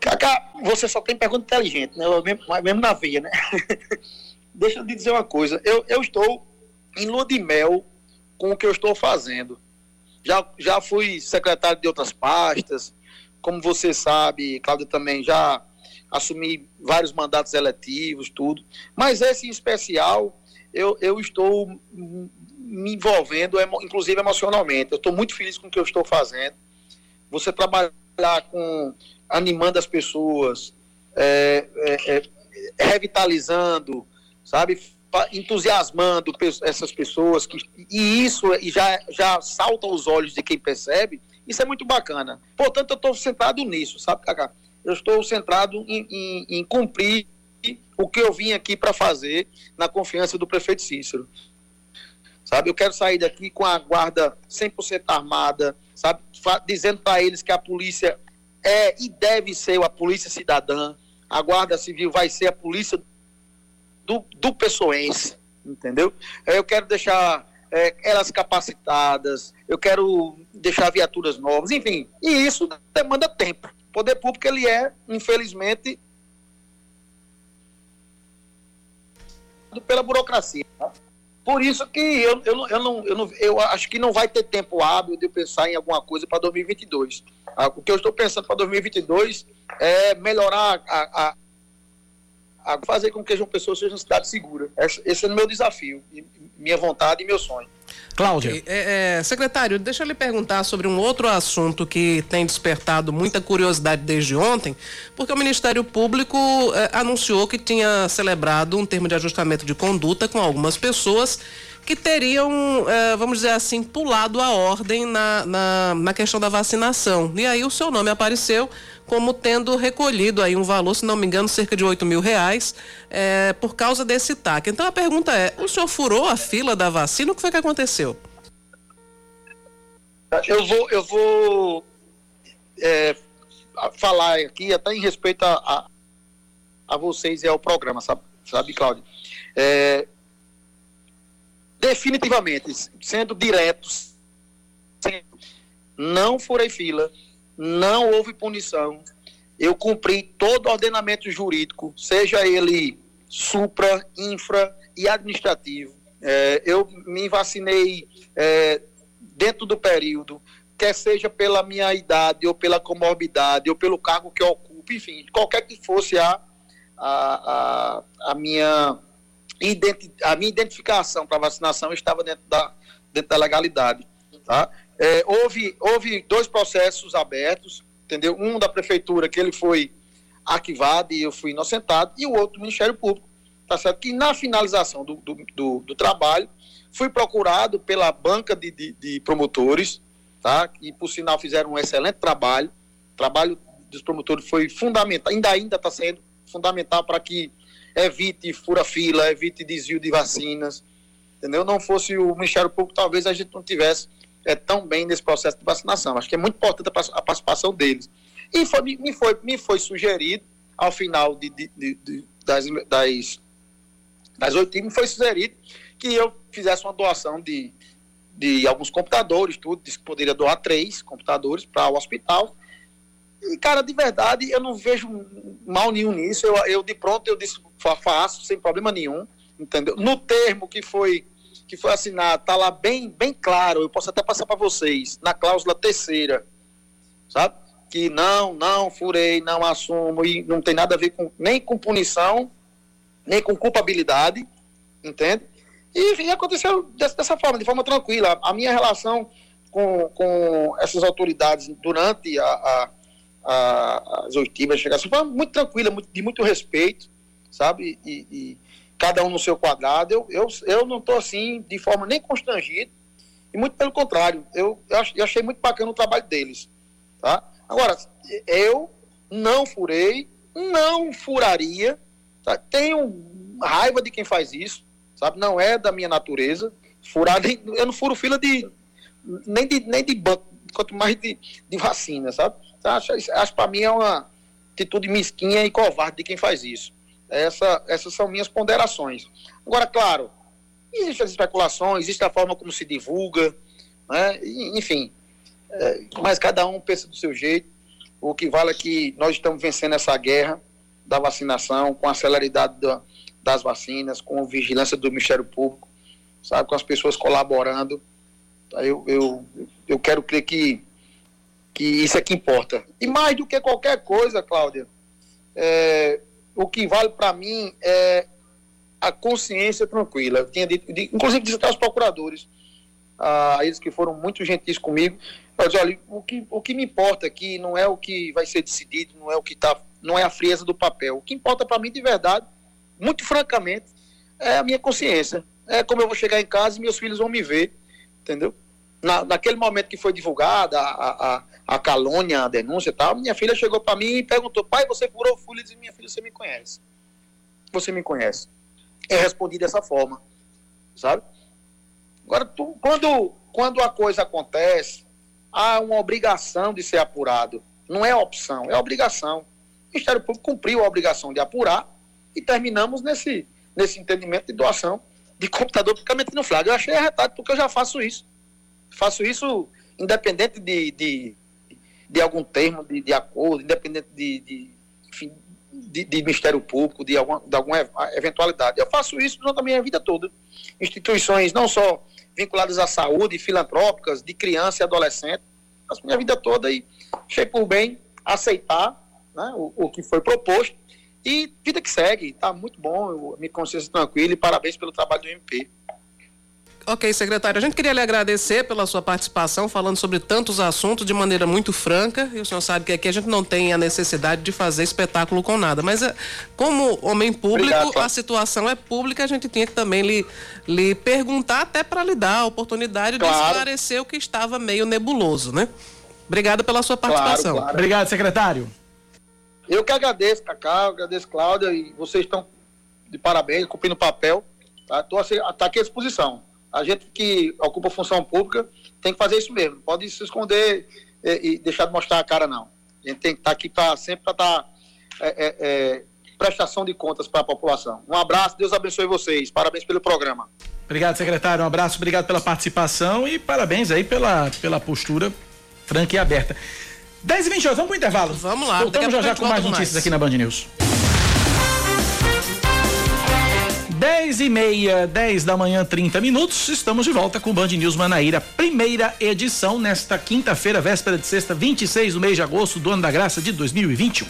Cacá, você só tem pergunta inteligente, né? Mesmo, mesmo na veia, né? Deixa eu te dizer uma coisa. Eu, eu estou em lua de mel com o que eu estou fazendo. Já, já fui secretário de outras pastas. Como você sabe, Cláudia também já assumi vários mandatos eletivos, tudo. Mas esse em especial, eu, eu estou me envolvendo, inclusive emocionalmente. Eu estou muito feliz com o que eu estou fazendo. Você trabalhar com animando as pessoas, é, é, é, revitalizando, sabe, entusiasmando essas pessoas que e isso e já já salta aos olhos de quem percebe. Isso é muito bacana. Portanto, eu estou centrado nisso, sabe, Cacá? Eu estou centrado em, em- em cumprir o que eu vim aqui para fazer na confiança do prefeito Cícero. Sabe, eu quero sair daqui com a guarda 100% armada, sabe, dizendo para eles que a polícia é e deve ser a polícia cidadã, a guarda civil vai ser a polícia do, do pessoense, entendeu? Eu quero deixar eh, elas capacitadas, eu quero deixar viaturas novas, enfim, e isso demanda tempo. O poder público, ele é, infelizmente, pela burocracia. tá? Por isso que eu, eu, eu, não, eu, não, eu acho que não vai ter tempo hábil de eu pensar em alguma coisa para 2022. Ah, O que eu estou pensando para 2022 é melhorar a, a fazer com que João Pessoa seja uma cidade segura. Esse, é o meu desafio, minha vontade e meu sonho. Cláudia. É, é, secretário, deixa eu lhe perguntar sobre um outro assunto que tem despertado muita curiosidade desde ontem, porque o Ministério Público é, anunciou que tinha celebrado um termo de ajustamento de conduta com algumas pessoas que teriam, é, vamos dizer assim, pulado a ordem na, na, na questão da vacinação. E aí o seu nome apareceu como tendo recolhido aí um valor, se não me engano, cerca de 8 mil reais, é, por causa desse TAC. Então a pergunta é: o senhor furou a fila da vacina? O que foi que aconteceu? Eu vou, eu vou é, falar aqui até em respeito a, a, a, vocês e ao programa, sabe, sabe Cláudio? É, definitivamente, sendo diretos, não furei fila, não houve punição. Eu cumpri todo o ordenamento jurídico, seja ele supra, infra e administrativo. É, eu me vacinei é, dentro do período, quer seja pela minha idade, ou pela comorbidade, ou pelo cargo que eu ocupo, enfim, qualquer que fosse a, a, a, a minha, a minha identificação para vacinação estava dentro da, dentro da legalidade. Tá? É, houve, houve dois processos abertos, entendeu? Um da prefeitura, que ele foi arquivado e eu fui inocentado, e o outro do Ministério Público, tá certo? Que na finalização do, do, do, do trabalho, fui procurado pela banca de, de, de, promotores, tá? E por sinal fizeram um excelente trabalho. O trabalho dos promotores foi fundamental, ainda ainda está sendo fundamental para que evite fura-fila, evite desvio de vacinas, entendeu? Não fosse o Ministério Público, talvez a gente não tivesse é, tão bem nesse processo de vacinação. Acho que é muito importante a participação deles. E foi, me, foi, me foi sugerido, ao final de, de, de, das, das, das oito me foi sugerido que eu fizesse uma doação de, de alguns computadores, tudo, disse que poderia doar três computadores para o hospital. E, cara, de verdade, eu não vejo mal nenhum nisso. Eu, eu de pronto, eu disse, faço, sem problema nenhum, entendeu? No termo que foi que foi assinado, está lá bem, bem claro, eu posso até passar para vocês, na cláusula terceira, sabe? Que não, não furei, não assumo, e não tem nada a ver com, nem com punição, nem com culpabilidade, entende? E, enfim, aconteceu dessa, dessa forma, de forma tranquila. A minha relação com, com essas autoridades durante a, a, a, as oitivas chegação foi muito tranquila, muito, de muito respeito, sabe? E, e, cada um no seu quadrado. Eu, eu, eu não estou assim de forma nem constrangido, e muito pelo contrário, eu, eu achei muito bacana o trabalho deles. Tá? Agora, eu não furei, não furaria, tá? tenho raiva de quem faz isso, sabe? Não é da minha natureza. Furar, eu não furo fila de nem de, nem de banco, quanto mais de, de vacina, sabe? Acho, acho para mim é uma atitude mesquinha e covarde de quem faz isso. Essa, essas são minhas ponderações. Agora, claro, existem as especulações, existe a forma como se divulga, né? enfim, é, mas cada um pensa do seu jeito. O que vale é que nós estamos vencendo essa guerra da vacinação, com a celeridade da, das vacinas, com a vigilância do Ministério Público, sabe, com as pessoas colaborando. Eu, eu, eu quero crer que, que isso é que importa. E mais do que qualquer coisa, Cláudia, é, o que vale para mim é a consciência tranquila. Eu tinha dito, inclusive disse até aos procuradores, a eles que foram muito gentis comigo, mas olha, o que, o que me importa aqui não é o que vai ser decidido, não é o que tá, não é a frieza do papel. O que importa para mim de verdade, muito francamente, é a minha consciência. É como eu vou chegar em casa e meus filhos vão me ver, entendeu? Na, naquele momento que foi divulgada a, a, a calúnia, a denúncia e tal, minha filha chegou para mim e perguntou: pai, você furou folha? Eu disse: minha filha, você me conhece. Você me conhece. Eu respondi dessa forma, sabe? Agora, tu, quando, quando a coisa acontece, há uma obrigação de ser apurado. Não é opção, é obrigação. O Ministério Público cumpriu a obrigação de apurar e terminamos nesse, nesse entendimento de doação de computador publicamente no flagra. Eu achei arretado, porque eu já faço isso. Faço isso independente de, de, de algum termo de, de acordo, independente de, de, enfim, de, de Ministério Público, de alguma, de alguma eventualidade. Eu faço isso durante a minha vida toda. Instituições não só vinculadas à saúde, filantrópicas, de criança e adolescente, faço minha vida toda e achei por bem aceitar né, o, o que foi proposto e vida que segue, está muito bom, eu, me consciência tranquila e parabéns pelo trabalho do MP. Ok, secretário. A gente queria lhe agradecer pela sua participação, falando sobre tantos assuntos de maneira muito franca. E o senhor sabe que aqui a gente não tem a necessidade de fazer espetáculo com nada. Mas, é, como homem público, Obrigado, a situação é pública, a gente tinha que também lhe, lhe perguntar, até para lhe dar a oportunidade de Claro. esclarecer o que estava meio nebuloso, né? Obrigada pela sua Claro, participação. claro. Obrigado, secretário. Eu que agradeço, Cacá, agradeço, Cláudia, e vocês estão de parabéns, cumprindo o papel. Tá? Tô, assim, tá aqui à disposição. A gente que ocupa função pública tem que fazer isso mesmo. Não pode se esconder e, e deixar de mostrar a cara, não. A gente tem que estar aqui para sempre para dar é, é, é, prestação de contas para a população. Um abraço, Deus abençoe vocês. Parabéns pelo programa. Obrigado, secretário. Um abraço, obrigado pela participação e parabéns aí pela, pela postura franca e aberta. 10 e 28, vamos pro intervalo. Vamos lá, daqui a Voltamos já já com mais notícias mais. aqui na Band News. 10 e meia, 10 da manhã, 30 minutos. Estamos de volta com o Band News Manaíra, primeira edição, nesta quinta-feira, véspera de sexta, 26 do mês de agosto do ano da graça de 2021.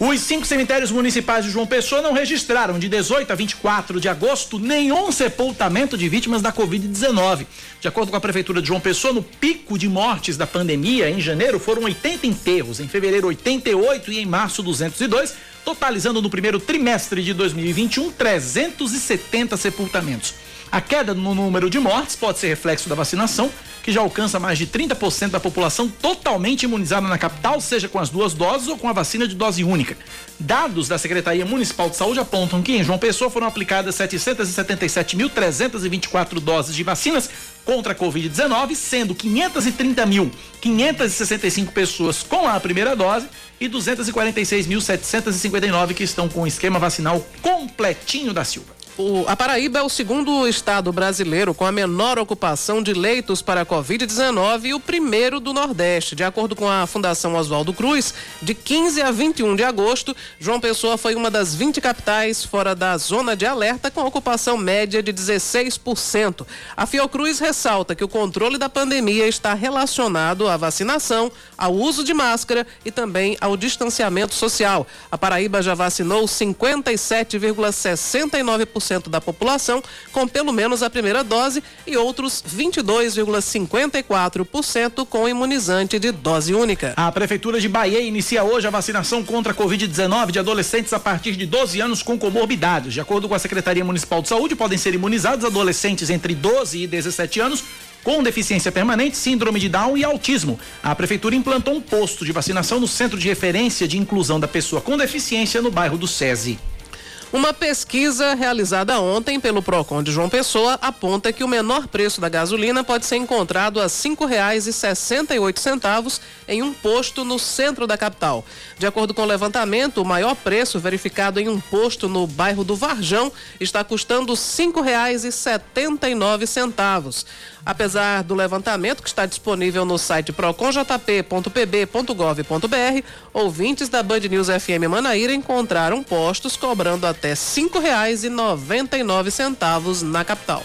Os cinco cemitérios municipais de João Pessoa não registraram de 18 a 24 de agosto nenhum sepultamento de vítimas da Covid-19. De acordo com a Prefeitura de João Pessoa, no pico de mortes da pandemia, em janeiro foram 80 enterros, em fevereiro 88 e em março 202, totalizando no primeiro trimestre de 2021 370 sepultamentos. A queda no número de mortes pode ser reflexo da vacinação, que já alcança mais de 30% da população totalmente imunizada na capital, seja com as duas doses ou com a vacina de dose única. Dados da Secretaria Municipal de Saúde apontam que em João Pessoa foram aplicadas 777.324 doses de vacinas contra a Covid-19, sendo 530.565 pessoas com a primeira dose e 246.759 que estão com o esquema vacinal completinho da Silva. O- a Paraíba é o segundo estado brasileiro com a menor ocupação de leitos para a Covid-19 e o primeiro do Nordeste. De acordo com a Fundação Oswaldo Cruz, de 15 a 21 de agosto, João Pessoa foi uma das 20 capitais fora da zona de alerta com ocupação média de 16%. A Fiocruz ressalta que o controle da pandemia está relacionado à vacinação, ao uso de máscara e também ao distanciamento social. A Paraíba já vacinou 57,69% da população com pelo menos a primeira dose e outros 22,54% com imunizante de dose única. A Prefeitura de Bahia inicia hoje a vacinação contra a Covid-19 de adolescentes a partir de 12 anos com comorbidades. De acordo com a Secretaria Municipal de Saúde, podem ser imunizados adolescentes entre 12 e 17 anos com deficiência permanente, síndrome de Down e autismo. A Prefeitura implantou um posto de vacinação no Centro de Referência de Inclusão da Pessoa com Deficiência no bairro do SESI. Uma pesquisa realizada ontem pelo Procon de João Pessoa aponta que o menor preço da gasolina pode ser encontrado a R$ 5,68 em um posto no centro da capital. De acordo com o levantamento, o maior preço verificado em um posto no bairro do Varjão está custando R$ 5,79. Apesar do levantamento que está disponível no site proconjp.pb.gov.br, ouvintes da Band News FM Manaíra encontraram postos cobrando até R$ 5,99 na capital.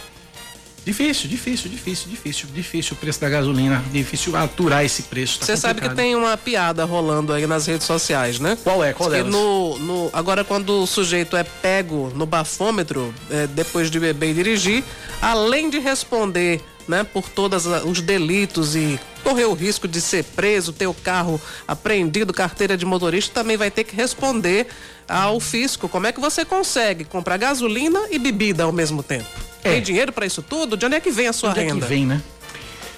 Difícil, difícil, difícil, difícil, difícil o preço da gasolina, difícil aturar esse preço. tá Você sabe que tem uma piada rolando aí nas redes sociais, né? Qual é? Qual delas? no, no- agora, quando o sujeito é pego no bafômetro, é, depois de beber e dirigir, além de responder né, por todos os delitos e correr o risco de ser preso, ter o carro apreendido, carteira de motorista, também vai ter que responder ao fisco. Como é que você consegue comprar gasolina e bebida ao mesmo tempo? É. Tem dinheiro para isso tudo? De onde é que vem a sua Onde é que renda? vem, né?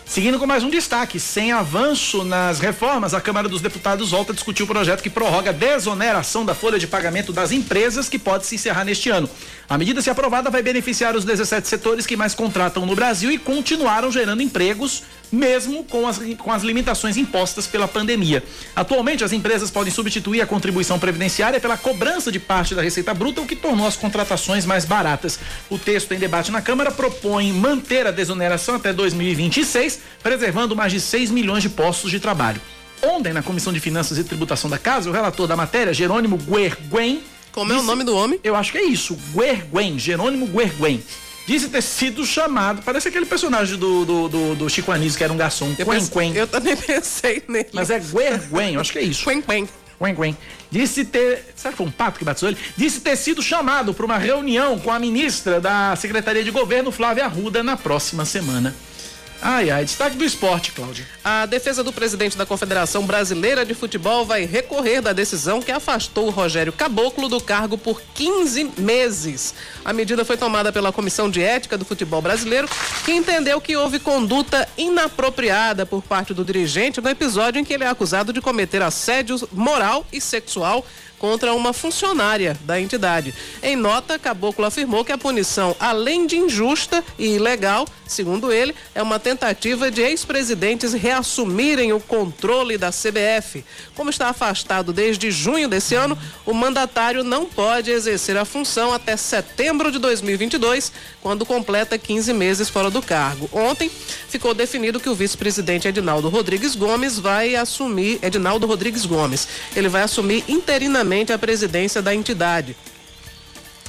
Seguindo com mais um destaque, sem avanço nas reformas, a Câmara dos Deputados volta a discutir o projeto que prorroga a desoneração da folha de pagamento das empresas que pode se encerrar neste ano. A medida, se aprovada, vai beneficiar os 17 setores que mais contratam no Brasil e continuaram gerando empregos, mesmo com as, com as limitações impostas pela pandemia. Atualmente, as empresas podem substituir a contribuição previdenciária pela cobrança de parte da Receita Bruta, o que tornou as contratações mais baratas. O texto em debate na Câmara propõe manter a desoneração até 2026, preservando mais de 6 milhões de postos de trabalho. Ontem, na Comissão de Finanças e Tributação da Casa, o relator da matéria, Jerônimo Guerguen. Como é o nome do homem? Eu acho que é isso, Guerguen, Jerônimo Guerguen. Disse ter sido chamado, parece aquele personagem do, do, do, do Chico Anísio, que era um garçom, Eu, Quen Quen. eu também pensei nele. Mas é Guerguen, eu acho que é isso. Quen Quen. Quen, quen. Disse ter. Será que foi um pato que bateu ele? Disse ter sido chamado para uma reunião com a ministra da Secretaria de Governo, Flávia Arruda, na próxima semana. Ai, ai, destaque do esporte, Cláudio. A defesa do presidente da Confederação Brasileira de Futebol vai recorrer da decisão que afastou o Rogério Caboclo do cargo por 15 meses. A medida foi tomada pela Comissão de Ética do Futebol Brasileiro, que entendeu que houve conduta inapropriada por parte do dirigente no episódio em que ele é acusado de cometer assédio moral e sexual contra uma funcionária da entidade. Em nota, Caboclo afirmou que a punição, além de injusta e ilegal, segundo ele, é uma tentativa de ex-presidentes reassumirem o controle da CBF. Como está afastado desde junho desse ano, o mandatário não pode exercer a função até setembro de 2022, quando completa 15 meses fora do cargo. Ontem ficou definido que o vice-presidente Edinaldo Rodrigues Gomes vai assumir, Edinaldo Rodrigues Gomes, ele vai assumir interinamente a presidência da entidade.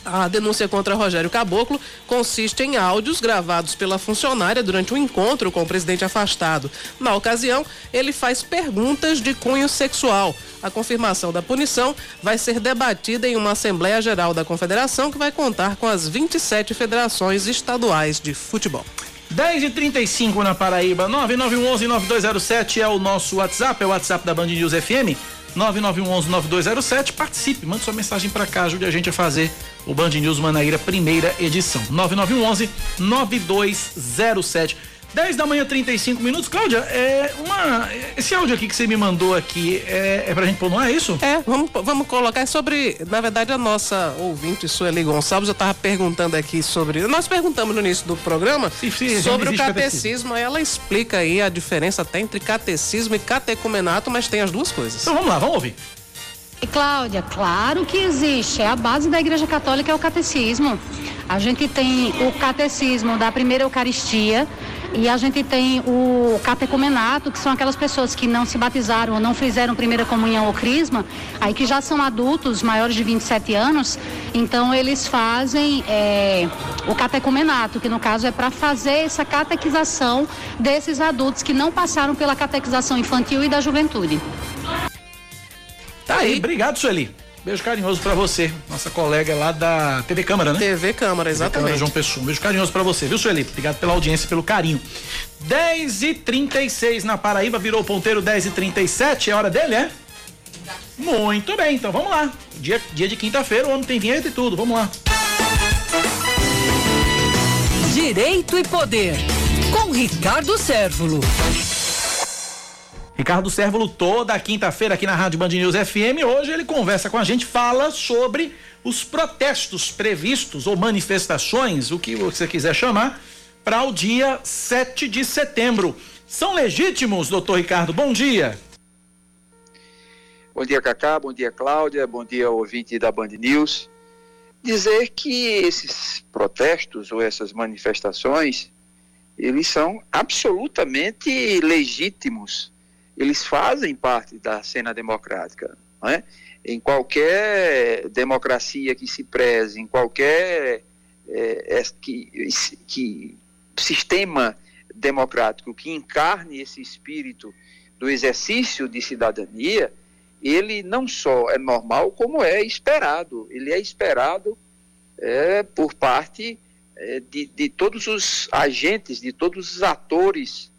A denúncia contra Rogério Caboclo consiste em áudios gravados pela funcionária durante um encontro com o presidente afastado. Na ocasião, ele faz perguntas de cunho sexual. A confirmação da punição vai ser debatida em uma Assembleia Geral da Confederação que vai contar com as 27 federações estaduais de futebol. 10 e 35 na Paraíba, 9911-9207 é o nosso WhatsApp, é o WhatsApp da Band News FM. 9911-9207. Participe, mande sua mensagem para cá, ajude a gente a fazer o Band News Manaíra primeira edição. 9911-9207. 10 da manhã, 35 minutos. Cláudia, é uma, esse áudio aqui que você me mandou aqui é, é pra gente pôr no ar, é isso? É, vamos, vamos colocar sobre, na verdade, a nossa ouvinte, Sueli Gonçalves, eu estava perguntando aqui sobre. Nós perguntamos no início do programa sim, sim, sobre o catecismo, aí ela explica aí a diferença até entre catecismo e catecumenato, mas tem as duas coisas. Então vamos lá, vamos ouvir. E Cláudia, claro que existe. É a base da Igreja Católica é o catecismo. A gente tem o catecismo da primeira Eucaristia e a gente tem o catecumenato, que são aquelas pessoas que não se batizaram ou não fizeram primeira comunhão ou crisma, aí que já são adultos, maiores de 27 anos, então eles fazem é, o catecumenato, que no caso é para fazer essa catequização desses adultos que não passaram pela catequização infantil e da juventude. Tá aí, obrigado, Sueli. Beijo carinhoso para você, nossa colega lá da TV Câmara, né? TV Câmara, exatamente. TV Câmara João Pessoa. Um beijo carinhoso para você, viu, Sueli? Obrigado pela audiência e pelo carinho. 10 e 36 na Paraíba, virou o ponteiro 10 e 37 é hora dele, é? Muito bem, então vamos lá. Dia, dia de quinta-feira, o homem tem vinheta e tudo, vamos lá. Direito e Poder, com Ricardo Sérvulo. Ricardo Sérvulo, toda quinta-feira aqui na Rádio Band News FM. Hoje ele conversa com a gente, fala sobre os protestos previstos ou manifestações, o que você quiser chamar, para o dia 7 de setembro. São legítimos, doutor Ricardo? Bom dia. Bom dia, Cacá. Bom dia, Cláudia. Bom dia, ouvinte da Band News. Dizer que esses protestos ou essas manifestações, eles são absolutamente legítimos eles fazem parte da cena democrática. Não é? Em qualquer democracia que se preze, em qualquer é, é, que, que sistema democrático que encarne esse espírito do exercício de cidadania, ele não só é normal, como é esperado. Ele é esperado é, por parte é, de, de todos os agentes, de todos os atores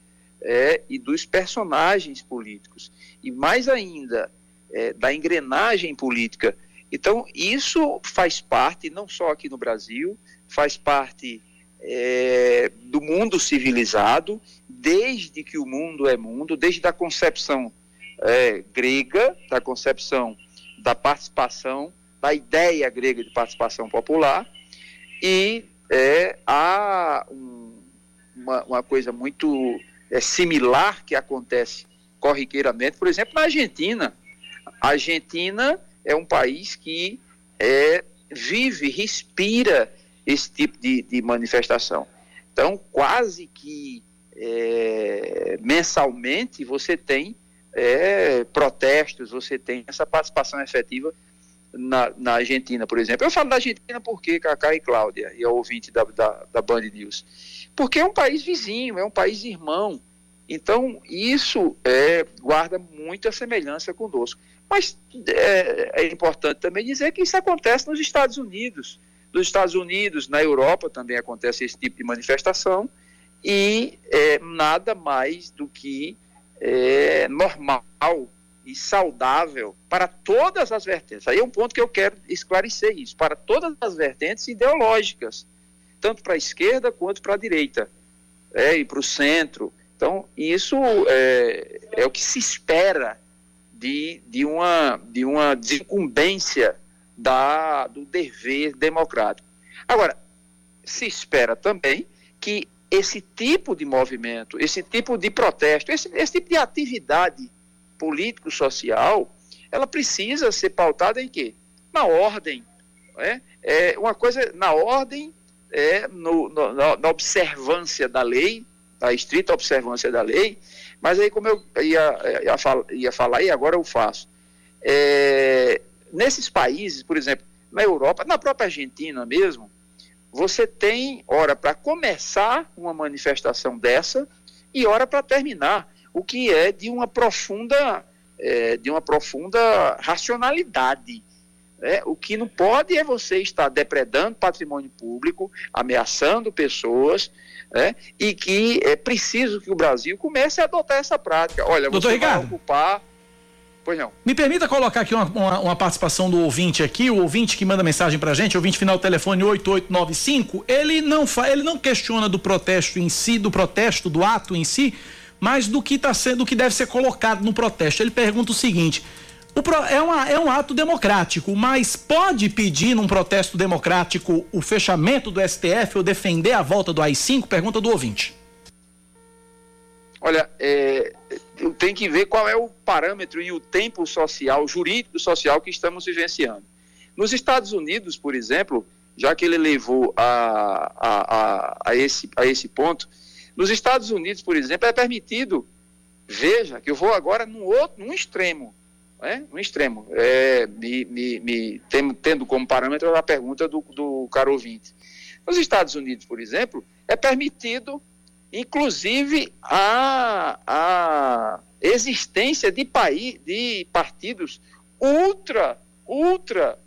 é, e dos personagens políticos, e mais ainda é, da engrenagem política. Então, isso faz parte, não só aqui no Brasil, faz parte é, do mundo civilizado, desde que o mundo é mundo, desde a concepção é, grega, da concepção da participação, da ideia grega de participação popular, e é, há um, uma, uma coisa muito é, similar que acontece corriqueiramente, por exemplo, na Argentina. A Argentina é um país que é, vive, respira esse tipo de, de manifestação. Então, quase que é, mensalmente você tem é, protestos, você tem essa participação efetiva na, na, Argentina, por exemplo. Eu falo da Argentina porque, Cacá e Cláudia, e a ouvinte da, da, da Band News, porque é um país vizinho, é um país irmão. Então, isso é, guarda muita semelhança conosco. Mas é, é, importante também dizer que isso acontece nos Estados Unidos. Nos Estados Unidos, na Europa também acontece esse tipo de manifestação e é nada mais do que é, normal e saudável para todas as vertentes. Aí é um ponto que eu quero esclarecer isso, para todas as vertentes ideológicas, tanto para a esquerda quanto para a direita, é, e para o centro. Então, isso é, é, o que se espera de, de, uma, de uma desincumbência da, do dever democrático. Agora, se espera também que esse tipo de movimento, esse tipo de protesto, esse, esse tipo de atividade político-social, ela precisa ser pautada em quê? Na ordem. É, é uma coisa na ordem, é, no, no, na observância da lei, a estrita observância da lei, mas aí como eu ia, ia, ia falar, e agora eu faço. É, nesses países, por exemplo, na Europa, na própria Argentina mesmo, você tem hora para começar uma manifestação dessa e hora para terminar, o que é de uma profunda, é, de uma profunda racionalidade. Né? O que não pode é você estar depredando patrimônio público, ameaçando pessoas, né? e que é preciso que o Brasil comece a adotar essa prática. Olha, Doutor você Ricardo. vai ocupar Pois não. Me permita colocar aqui uma, uma, uma, participação do ouvinte aqui, o ouvinte que manda mensagem pra gente, ouvinte final do telefone 8895, ele não fa, ele não questiona do protesto em si, do protesto, do ato em si, mas do que tá sendo, do que deve ser colocado no protesto. Ele pergunta o seguinte: é, uma, é um ato democrático, mas pode pedir num protesto democrático o fechamento do STF ou defender a volta do AI-5? Pergunta do ouvinte. Olha, é, tem que ver qual é o parâmetro e o tempo social, jurídico social que estamos vivenciando. Nos Estados Unidos, por exemplo, já que ele levou a, a, a, a, esse, a esse ponto, nos Estados Unidos, por exemplo, é permitido, veja, que eu vou agora num outro, num extremo, né? no extremo, é, me, me, me, tendo como parâmetro a pergunta do, do caro ouvinte. Nos Estados Unidos, por exemplo, é permitido inclusive a, a existência de, país, de partidos ultra, ultra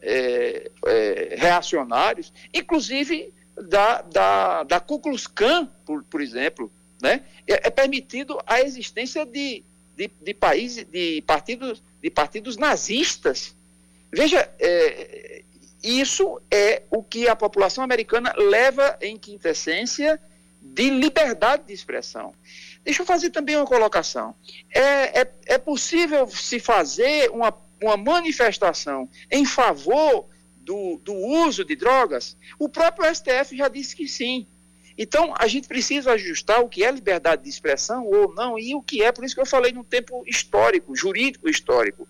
é, é, reacionários, inclusive da, da, da Ku Klux Klan, por, por exemplo, né? é, é permitido a existência de, de, de países, de partidos, de partidos nazistas. Veja, é, isso é o que a população americana leva em quintessência de liberdade de expressão. Deixa eu fazer também uma colocação. É, é, é possível se fazer uma, uma manifestação em favor do, do uso de drogas? O próprio STF já disse que sim. Então, a gente precisa ajustar o que é liberdade de expressão ou não, e o que é, por isso que eu falei no tempo histórico, jurídico histórico.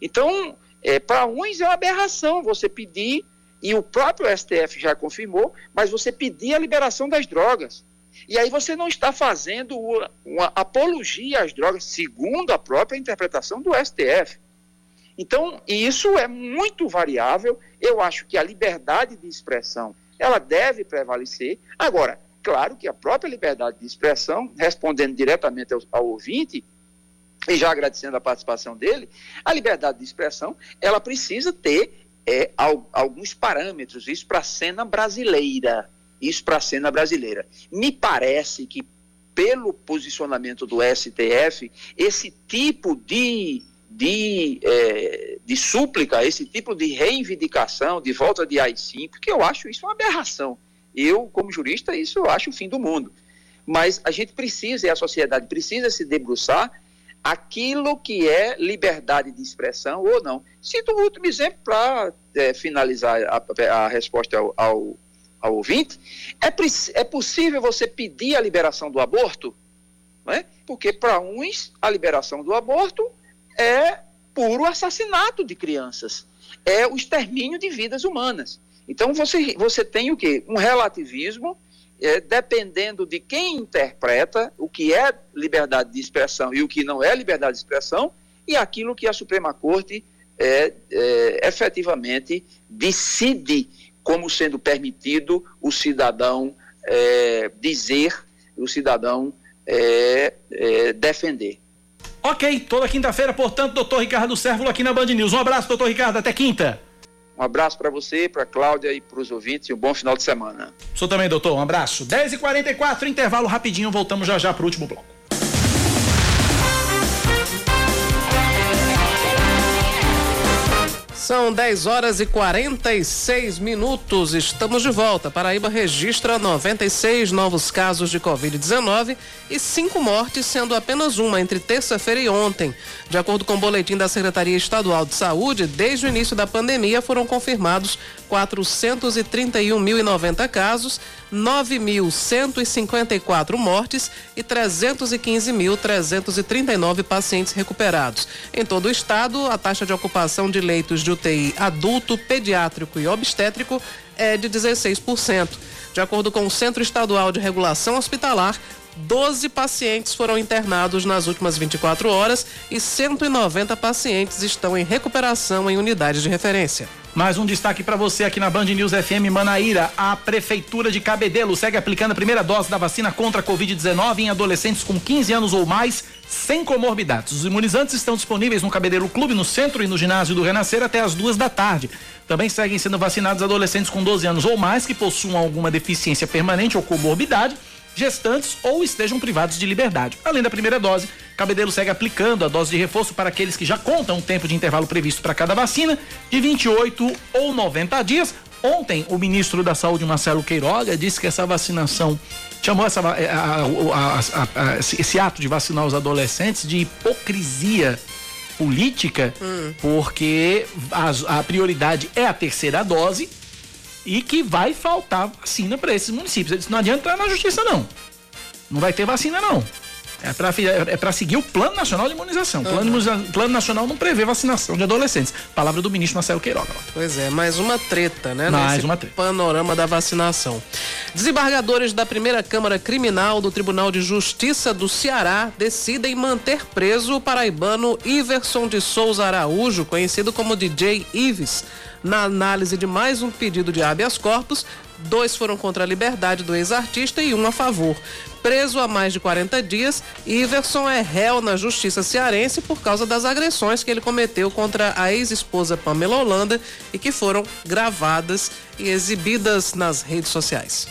Então, é, para uns é uma aberração você pedir, e o próprio STF já confirmou, mas você pedir a liberação das drogas. E aí você não está fazendo uma apologia às drogas, segundo a própria interpretação do STF. Então, isso é muito variável. Eu acho que a liberdade de expressão, ela deve prevalecer. Agora, claro que a própria liberdade de expressão, respondendo diretamente ao, ao ouvinte, e já agradecendo a participação dele, a liberdade de expressão, ela precisa ter é, alguns parâmetros, isso para a cena brasileira isso para a cena brasileira. Me parece que, pelo posicionamento do STF, esse tipo de, de, é, de súplica, esse tipo de reivindicação de volta de AI-5, que eu acho isso uma aberração. Eu, como jurista, isso eu acho o fim do mundo. Mas a gente precisa, e a sociedade precisa se debruçar aquilo que é liberdade de expressão ou não. Cito um último exemplo para é, finalizar a, a resposta ao, ao ao ouvinte, é, é possível você pedir a liberação do aborto? Né? Porque para uns a liberação do aborto é puro assassinato de crianças, é o extermínio de vidas humanas. Então você, você tem o quê? Um relativismo, é, dependendo de quem interpreta o que é liberdade de expressão e o que não é liberdade de expressão, e aquilo que a Suprema Corte é, é efetivamente decide como sendo permitido o cidadão é, dizer, o cidadão é, é, defender. Ok, toda quinta-feira, portanto, doutor Ricardo Sérvulo aqui na Band News. Um abraço, doutor Ricardo, até quinta. Um abraço para você, para Cláudia e para os ouvintes e um bom final de semana. Sou também, doutor. Um abraço. 10h44, intervalo rapidinho, voltamos já já para o último bloco. São 10 horas e 46 minutos. Estamos de volta. Paraíba registra 96 novos casos de Covid-19 e cinco mortes, sendo apenas uma entre terça-feira e ontem. De acordo com o boletim da Secretaria Estadual de Saúde, desde o início da pandemia foram confirmados 431.090 casos, 9.154 mortes e 315.339 pacientes recuperados. Em todo o estado, a taxa de ocupação de leitos de UTI adulto, pediátrico e obstétrico é de 16%. De acordo com o Centro Estadual de Regulação Hospitalar, 12 pacientes foram internados nas últimas 24 horas e 190 pacientes estão em recuperação em unidades de referência. Mais um destaque para você aqui na Band News FM Manaíra. A Prefeitura de Cabedelo segue aplicando a primeira dose da vacina contra a Covid-19 em adolescentes com 15 anos ou mais, sem comorbidades. Os imunizantes estão disponíveis no Cabedelo Clube, no centro e no ginásio do Renascer até as duas da tarde. Também seguem sendo vacinados adolescentes com 12 anos ou mais que possuam alguma deficiência permanente ou comorbidade gestantes ou estejam privados de liberdade. Além da primeira dose, Cabedelo segue aplicando a dose de reforço para aqueles que já contam o tempo de intervalo previsto para cada vacina, de 28 ou 90 dias. Ontem, o ministro da Saúde, Marcelo Queiroga, disse que essa vacinação chamou essa, a, a, a, esse ato de vacinar os adolescentes de hipocrisia política, hum. porque a prioridade é a terceira dose e que vai faltar vacina para esses municípios. Ele disse, não adianta entrar na justiça, não. Não vai ter vacina, não. É para é seguir o Plano Nacional de Imunização. O plano, uhum. plano Nacional não prevê vacinação de adolescentes. Palavra do ministro Marcelo Queiroga. Pois é, mais uma treta, né? Mais Nesse uma treta. Panorama da vacinação. Desembargadores da primeira Câmara Criminal do Tribunal de Justiça do Ceará decidem manter preso o paraibano Iverson de Souza Araújo, conhecido como DJ Ives na análise de mais um pedido de habeas corpus, dois foram contra a liberdade do ex-artista e um a favor. Preso há mais de 40 dias, Iverson é réu na justiça cearense por causa das agressões que ele cometeu contra a ex-esposa Pamela Holanda e que foram gravadas e exibidas nas redes sociais.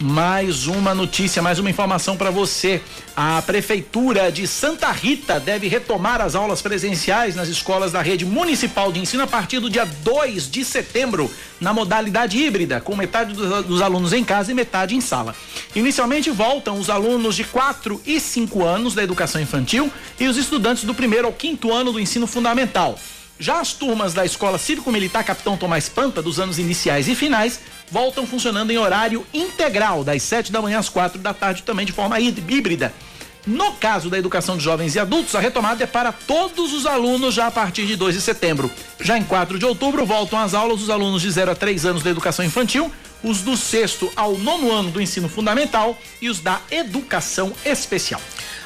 Mais uma notícia, mais uma informação para você. A Prefeitura de Santa Rita deve retomar as aulas presenciais nas escolas da rede municipal de ensino a partir do dia 2 de setembro, na modalidade híbrida, com metade dos, alunos em casa e metade em sala. Inicialmente voltam os alunos de 4 e 5 anos da educação infantil e os estudantes do primeiro ao quinto ano do ensino fundamental. Já as turmas da Escola Cívico-Militar Capitão Tomás Panta, dos anos iniciais e finais, voltam funcionando em horário integral, das 7 da manhã às 4 da tarde, também de forma híbrida. No caso da educação de jovens e adultos, a retomada é para todos os alunos já a partir de 2 de setembro. Já em 4 de outubro, voltam as aulas os alunos de 0 a 3 anos da educação infantil, os do sexto ao nono ano do ensino fundamental e os da educação especial.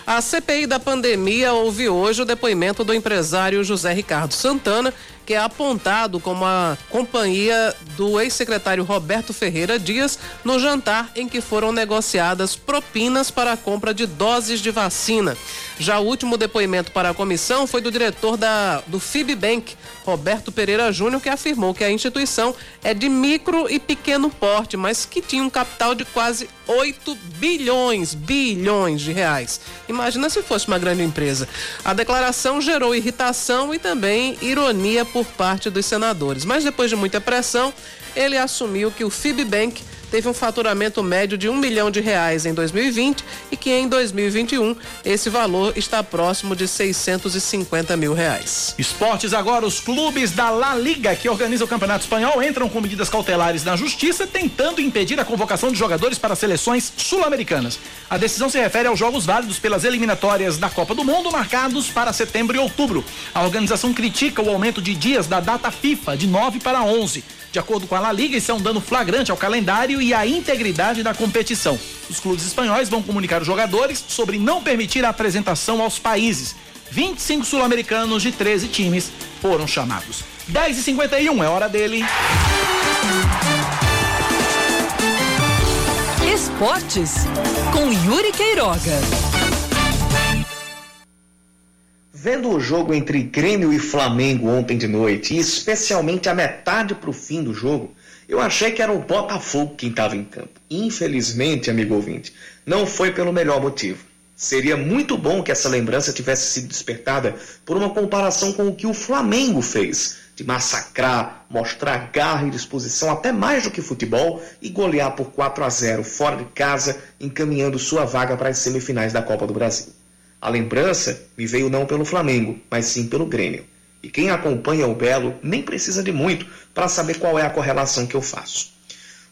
A CPI da pandemia ouve hoje o depoimento do empresário José Ricardo Santana, que é apontado como a companhia do ex-secretário Roberto Ferreira Dias no jantar em que foram negociadas propinas para a compra de doses de vacina. Já o último depoimento para a comissão foi do diretor da, do FIBBank, Roberto Pereira Júnior, que afirmou que a instituição é de micro e pequeno porte, mas que tinha um capital de quase 8 bilhões, bilhões de reais. Imagina se fosse uma grande empresa. A declaração gerou irritação e também ironia por parte dos senadores. Mas depois de muita pressão, ele assumiu que o FIBBank teve um faturamento médio de um milhão de reais em 2020 e que em 2021 esse valor está próximo de 650 mil reais. Esportes agora, os clubes da La Liga que organiza o Campeonato Espanhol entram com medidas cautelares na justiça tentando impedir a convocação de jogadores para seleções sul-americanas. A decisão se refere aos jogos válidos pelas eliminatórias da Copa do Mundo marcados para setembro e outubro. A organização critica o aumento de dias da data FIFA de 9 para 11. De acordo com a La Liga, isso é um dano flagrante ao calendário e à integridade da competição. Os clubes espanhóis vão comunicar os jogadores sobre não permitir a apresentação aos países. 25 sul-americanos de 13 times foram chamados. 10 e 51 é hora dele. Esportes com Yuri Queiroga. Vendo o jogo entre Grêmio e Flamengo ontem de noite, e especialmente a metade para o fim do jogo, eu achei que era o Botafogo quem estava em campo. Infelizmente, amigo ouvinte, não foi pelo melhor motivo. Seria muito bom que essa lembrança tivesse sido despertada por uma comparação com o que o Flamengo fez, de massacrar, mostrar garra e disposição até mais do que futebol e golear por 4 a 0 fora de casa, encaminhando sua vaga para as semifinais da Copa do Brasil. A lembrança me veio não pelo Flamengo, mas sim pelo Grêmio. E quem acompanha o Belo nem precisa de muito para saber qual é a correlação que eu faço.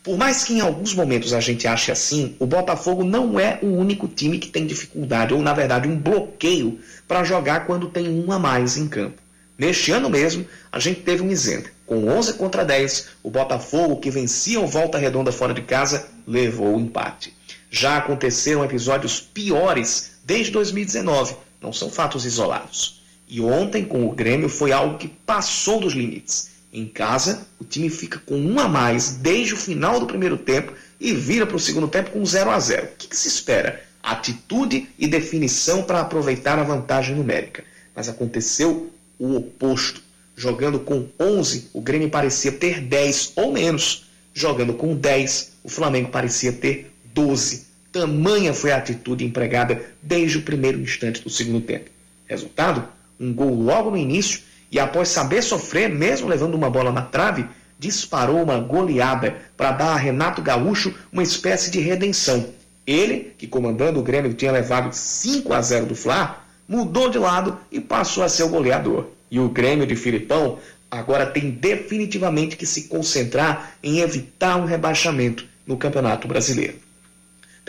Por mais que em alguns momentos a gente ache assim, o Botafogo não é o único time que tem dificuldade, ou na verdade um bloqueio, para jogar quando tem um a mais em campo. Neste ano mesmo, a gente teve um exemplo. Com 11 contra 10, o Botafogo, que vencia o Volta Redonda fora de casa, levou o empate. Já aconteceram episódios piores desde 2019, não são fatos isolados. E ontem, com o Grêmio, foi algo que passou dos limites. Em casa, o time fica com um a mais desde o final do primeiro tempo e vira para o segundo tempo com 0 a 0 O que, que se espera? Atitude e definição para aproveitar a vantagem numérica. Mas aconteceu o oposto. Jogando com 11, o Grêmio parecia ter 10 ou menos. Jogando com 10, o Flamengo parecia ter 12. Tamanha foi a atitude empregada desde o primeiro instante do segundo tempo. Resultado? Um gol logo no início e após saber sofrer, mesmo levando uma bola na trave, disparou uma goleada para dar a Renato Gaúcho uma espécie de redenção. Ele, que comandando o Grêmio tinha levado 5 a 0 do Fla, mudou de lado e passou a ser o goleador. E o Grêmio de Filipão agora tem definitivamente que se concentrar em evitar um rebaixamento no Campeonato Brasileiro.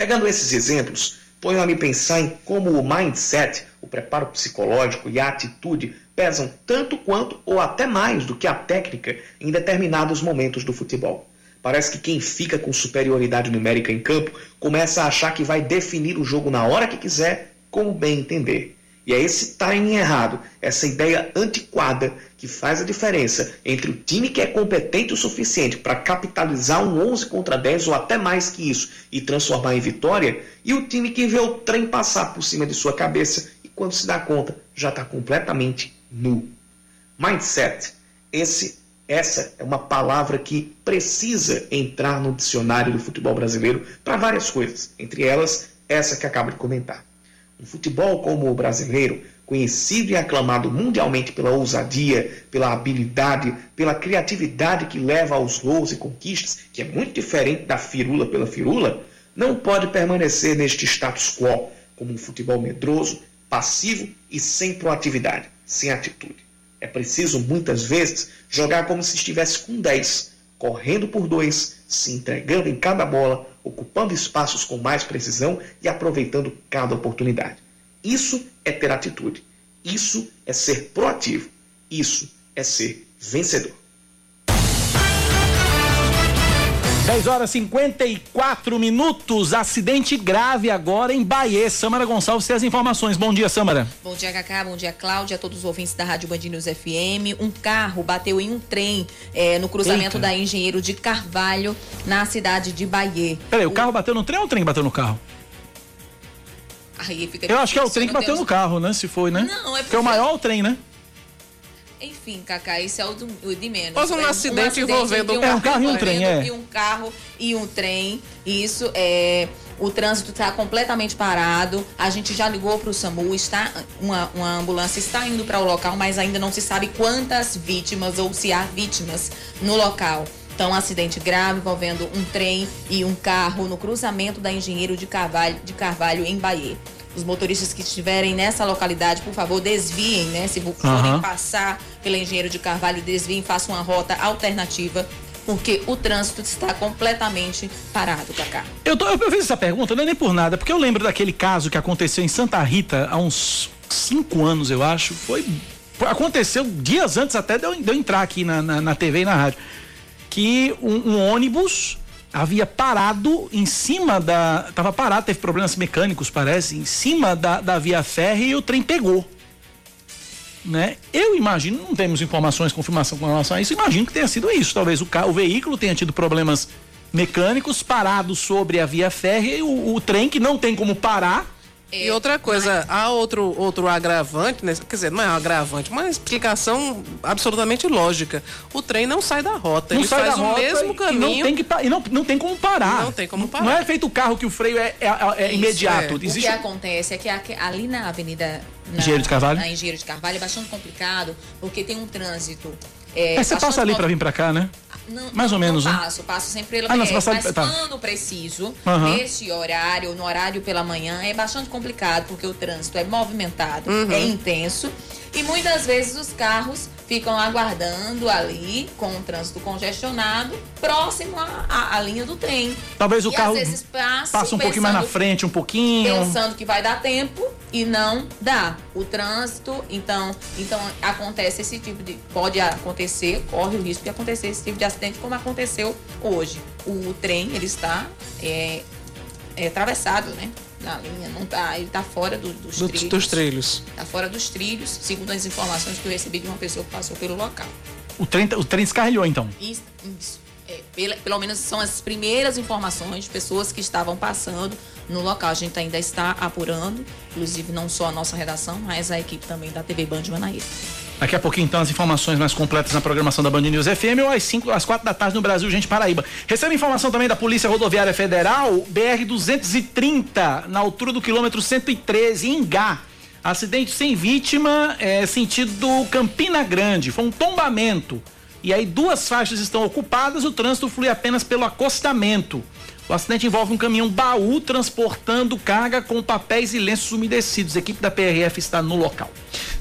Pegando esses exemplos, ponho a me pensar em como o mindset, o preparo psicológico e a atitude pesam tanto quanto ou até mais do que a técnica em determinados momentos do futebol. Parece que quem fica com superioridade numérica em campo começa a achar que vai definir o jogo na hora que quiser, como bem entender. E é esse timing errado, essa ideia antiquada, que faz a diferença entre o time que é competente o suficiente para capitalizar um 11 contra 10 ou até mais que isso e transformar em vitória, e o time que vê o trem passar por cima de sua cabeça e quando se dá conta já está completamente nu. Mindset. Esse, essa é uma palavra que precisa entrar no dicionário do futebol brasileiro para várias coisas, entre elas essa que acabo de comentar. Um futebol como o brasileiro, conhecido e aclamado mundialmente pela ousadia, pela habilidade, pela criatividade que leva aos gols e conquistas, que é muito diferente da firula pela firula, não pode permanecer neste status quo como um futebol medroso, passivo e sem proatividade sem atitude. É preciso, muitas vezes, jogar como se estivesse com 10, correndo por dois, se entregando em cada bola, ocupando espaços com mais precisão e aproveitando cada oportunidade. Isso é ter atitude. Isso é ser proativo. Isso é ser vencedor. 10 horas e 54 minutos. Acidente grave agora em Bahia. Samara Gonçalves tem as informações. Bom dia, Samara. Bom dia, Cacá. Bom dia, Cláudia. A todos os ouvintes da Rádio Band News FM. Um carro bateu em um trem é, no cruzamento Eita. da Engenheiro de Carvalho, na cidade de Bahia. Peraí, o, o carro bateu no trem ou o trem bateu no carro? Aí fica Eu acho que é o trem que bateu no carro, né? Se foi, né? Não, é porque... Porque é o maior o trem, né? Enfim, Cacá, esse é o, do, o de menos. Mas um, é, acidente, um acidente envolvendo um, é, um carro e um trem, é. E um carro e um trem. Isso é. O trânsito está completamente parado. A gente já ligou para o SAMU, está uma, uma ambulância está indo para o local, mas ainda não se sabe quantas vítimas ou se há vítimas no local. Então, um acidente grave envolvendo um trem e um carro no cruzamento da Engenheiro de Carvalho, de Carvalho em Bahia. Os motoristas que estiverem nessa localidade, por favor, desviem, né? Se forem uhum. passar pela Engenheiro de Carvalho, desviem, façam uma rota alternativa porque o trânsito está completamente parado, Cacá. Eu, tô, eu fiz essa pergunta, não é nem por nada, porque eu lembro daquele caso que aconteceu em Santa Rita há uns cinco anos, eu acho. Foi. Aconteceu dias antes até de eu, de eu entrar aqui na, na, na, TV e na rádio. Que um, um ônibus havia parado em cima da. Tava parado, teve problemas mecânicos, parece, em cima da, da via férrea e o trem pegou. Né? Eu imagino, não temos informações, confirmação com relação a isso, imagino que tenha sido isso. Talvez o, carro, o veículo tenha tido problemas mecânicos parado sobre a via férrea e o, o trem que não tem como parar E outra coisa, há outro, outro agravante, né? quer dizer, não é um agravante, uma explicação absolutamente lógica. O trem não sai da rota, Não ele sai faz da o rota mesmo e- caminho. E não tem, que, e não, não tem como parar. Não tem como parar. Não é feito o carro que o freio é, é- é Isso, imediato. é. O Existe que acontece é que ali na Avenida na, Engenheiro de Carvalho? na Engenheiro de Carvalho é bastante complicado, porque tem um trânsito. É, É, você passa ali pra vir pra cá, né? Não, Mais ou não, menos, não né? passo, passo sempre pela Ah, não, passa- mas tá. quando preciso, Aham. nesse horário, no horário pela manhã, é bastante complicado, porque o trânsito é movimentado, Uhum. é intenso, e muitas vezes os carros ficam aguardando ali, com o trânsito congestionado, próximo à, linha do trem. Talvez o E carro vezes passo, passa um pouquinho mais na frente, um pouquinho. pensando que vai dar tempo e não dá. O trânsito, então, então acontece esse tipo de pode acontecer, corre o risco de acontecer esse tipo de acidente como aconteceu hoje. O trem ele está é, é, atravessado, né? Na linha, não tá, ele está fora do- dos Do- trilhos. dos trilhos. Está fora dos trilhos, segundo as informações que eu recebi de uma pessoa que passou pelo local. O trem, o trem descarrilhou, então. Isso, isso. É, pela- pelo menos são as primeiras informações de pessoas que estavam passando no local. A gente ainda está apurando, inclusive não só a nossa redação, mas a equipe também da TV Band de Manaíra. Daqui a pouquinho, então, as informações mais completas na programação da Band News FM ou às 5, às 4 da tarde no Brasil, gente, Paraíba. Recebe informação também da Polícia Rodoviária Federal, BR-230, na altura do quilômetro 113, em Gá. Acidente sem vítima, é, sentido Campina Grande. Foi um tombamento. E aí, duas faixas estão ocupadas, o trânsito flui apenas pelo acostamento. O acidente envolve um caminhão baú transportando carga com papéis e lenços umedecidos. A equipe da PRF está no local.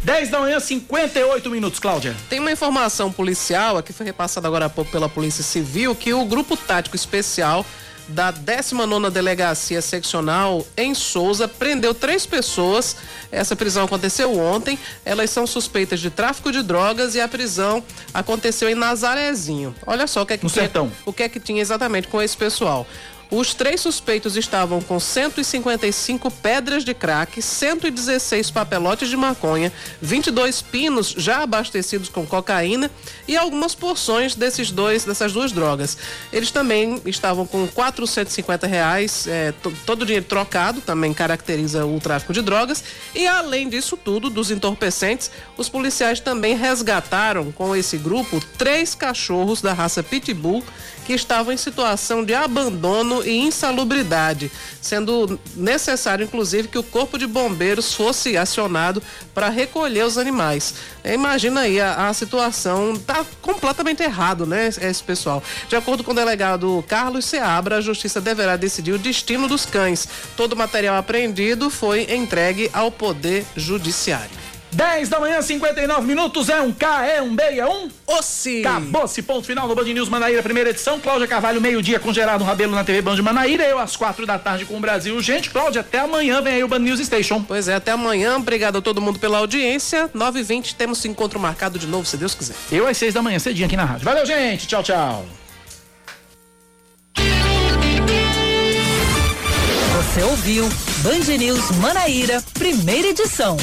10 da manhã, 58 minutos, Cláudia. Tem uma informação policial, aqui foi repassada agora há pouco pela Polícia Civil, que o Grupo Tático Especial da 19ª Delegacia Seccional em Souza prendeu três pessoas. Essa prisão aconteceu ontem. Elas são suspeitas de tráfico de drogas e a prisão aconteceu em Nazarezinho. Olha só o que é que No tinha, sertão. o que é que tinha exatamente com esse pessoal. Os três suspeitos estavam com 155 pedras de crack, 116 papelotes de maconha, 22 pinos já abastecidos com cocaína e algumas porções desses dois, dessas duas drogas. Eles também estavam com 450 reais, é, to- todo o dinheiro trocado, também caracteriza o tráfico de drogas. E além disso tudo, dos entorpecentes, os policiais também resgataram com esse grupo três cachorros da raça Pitbull que estavam em situação de abandono e insalubridade, sendo necessário, inclusive, que o Corpo de Bombeiros fosse acionado para recolher os animais. Imagina aí, a, a situação tá completamente errado, né, esse pessoal. De acordo com o delegado Carlos Seabra, a justiça deverá decidir o destino dos cães. Todo o material apreendido foi entregue ao Poder Judiciário. 10 da manhã, 59 minutos. É um K, é um B, é um. Ossi! Acabou-se, ponto final no Band News Manaíra, primeira edição. Cláudia Carvalho, meio-dia com Gerardo Rabelo na TV Band de Manaíra. Eu às quatro da tarde com o Brasil. Gente, Cláudia, até amanhã vem aí o Band News Station. Pois é, até amanhã. Obrigado a todo mundo pela audiência. 9h20 temos encontro marcado de novo, se Deus quiser. Eu às seis da manhã, cedinho aqui na rádio. Valeu, gente. Tchau, tchau. Você ouviu Band News Manaíra, primeira edição.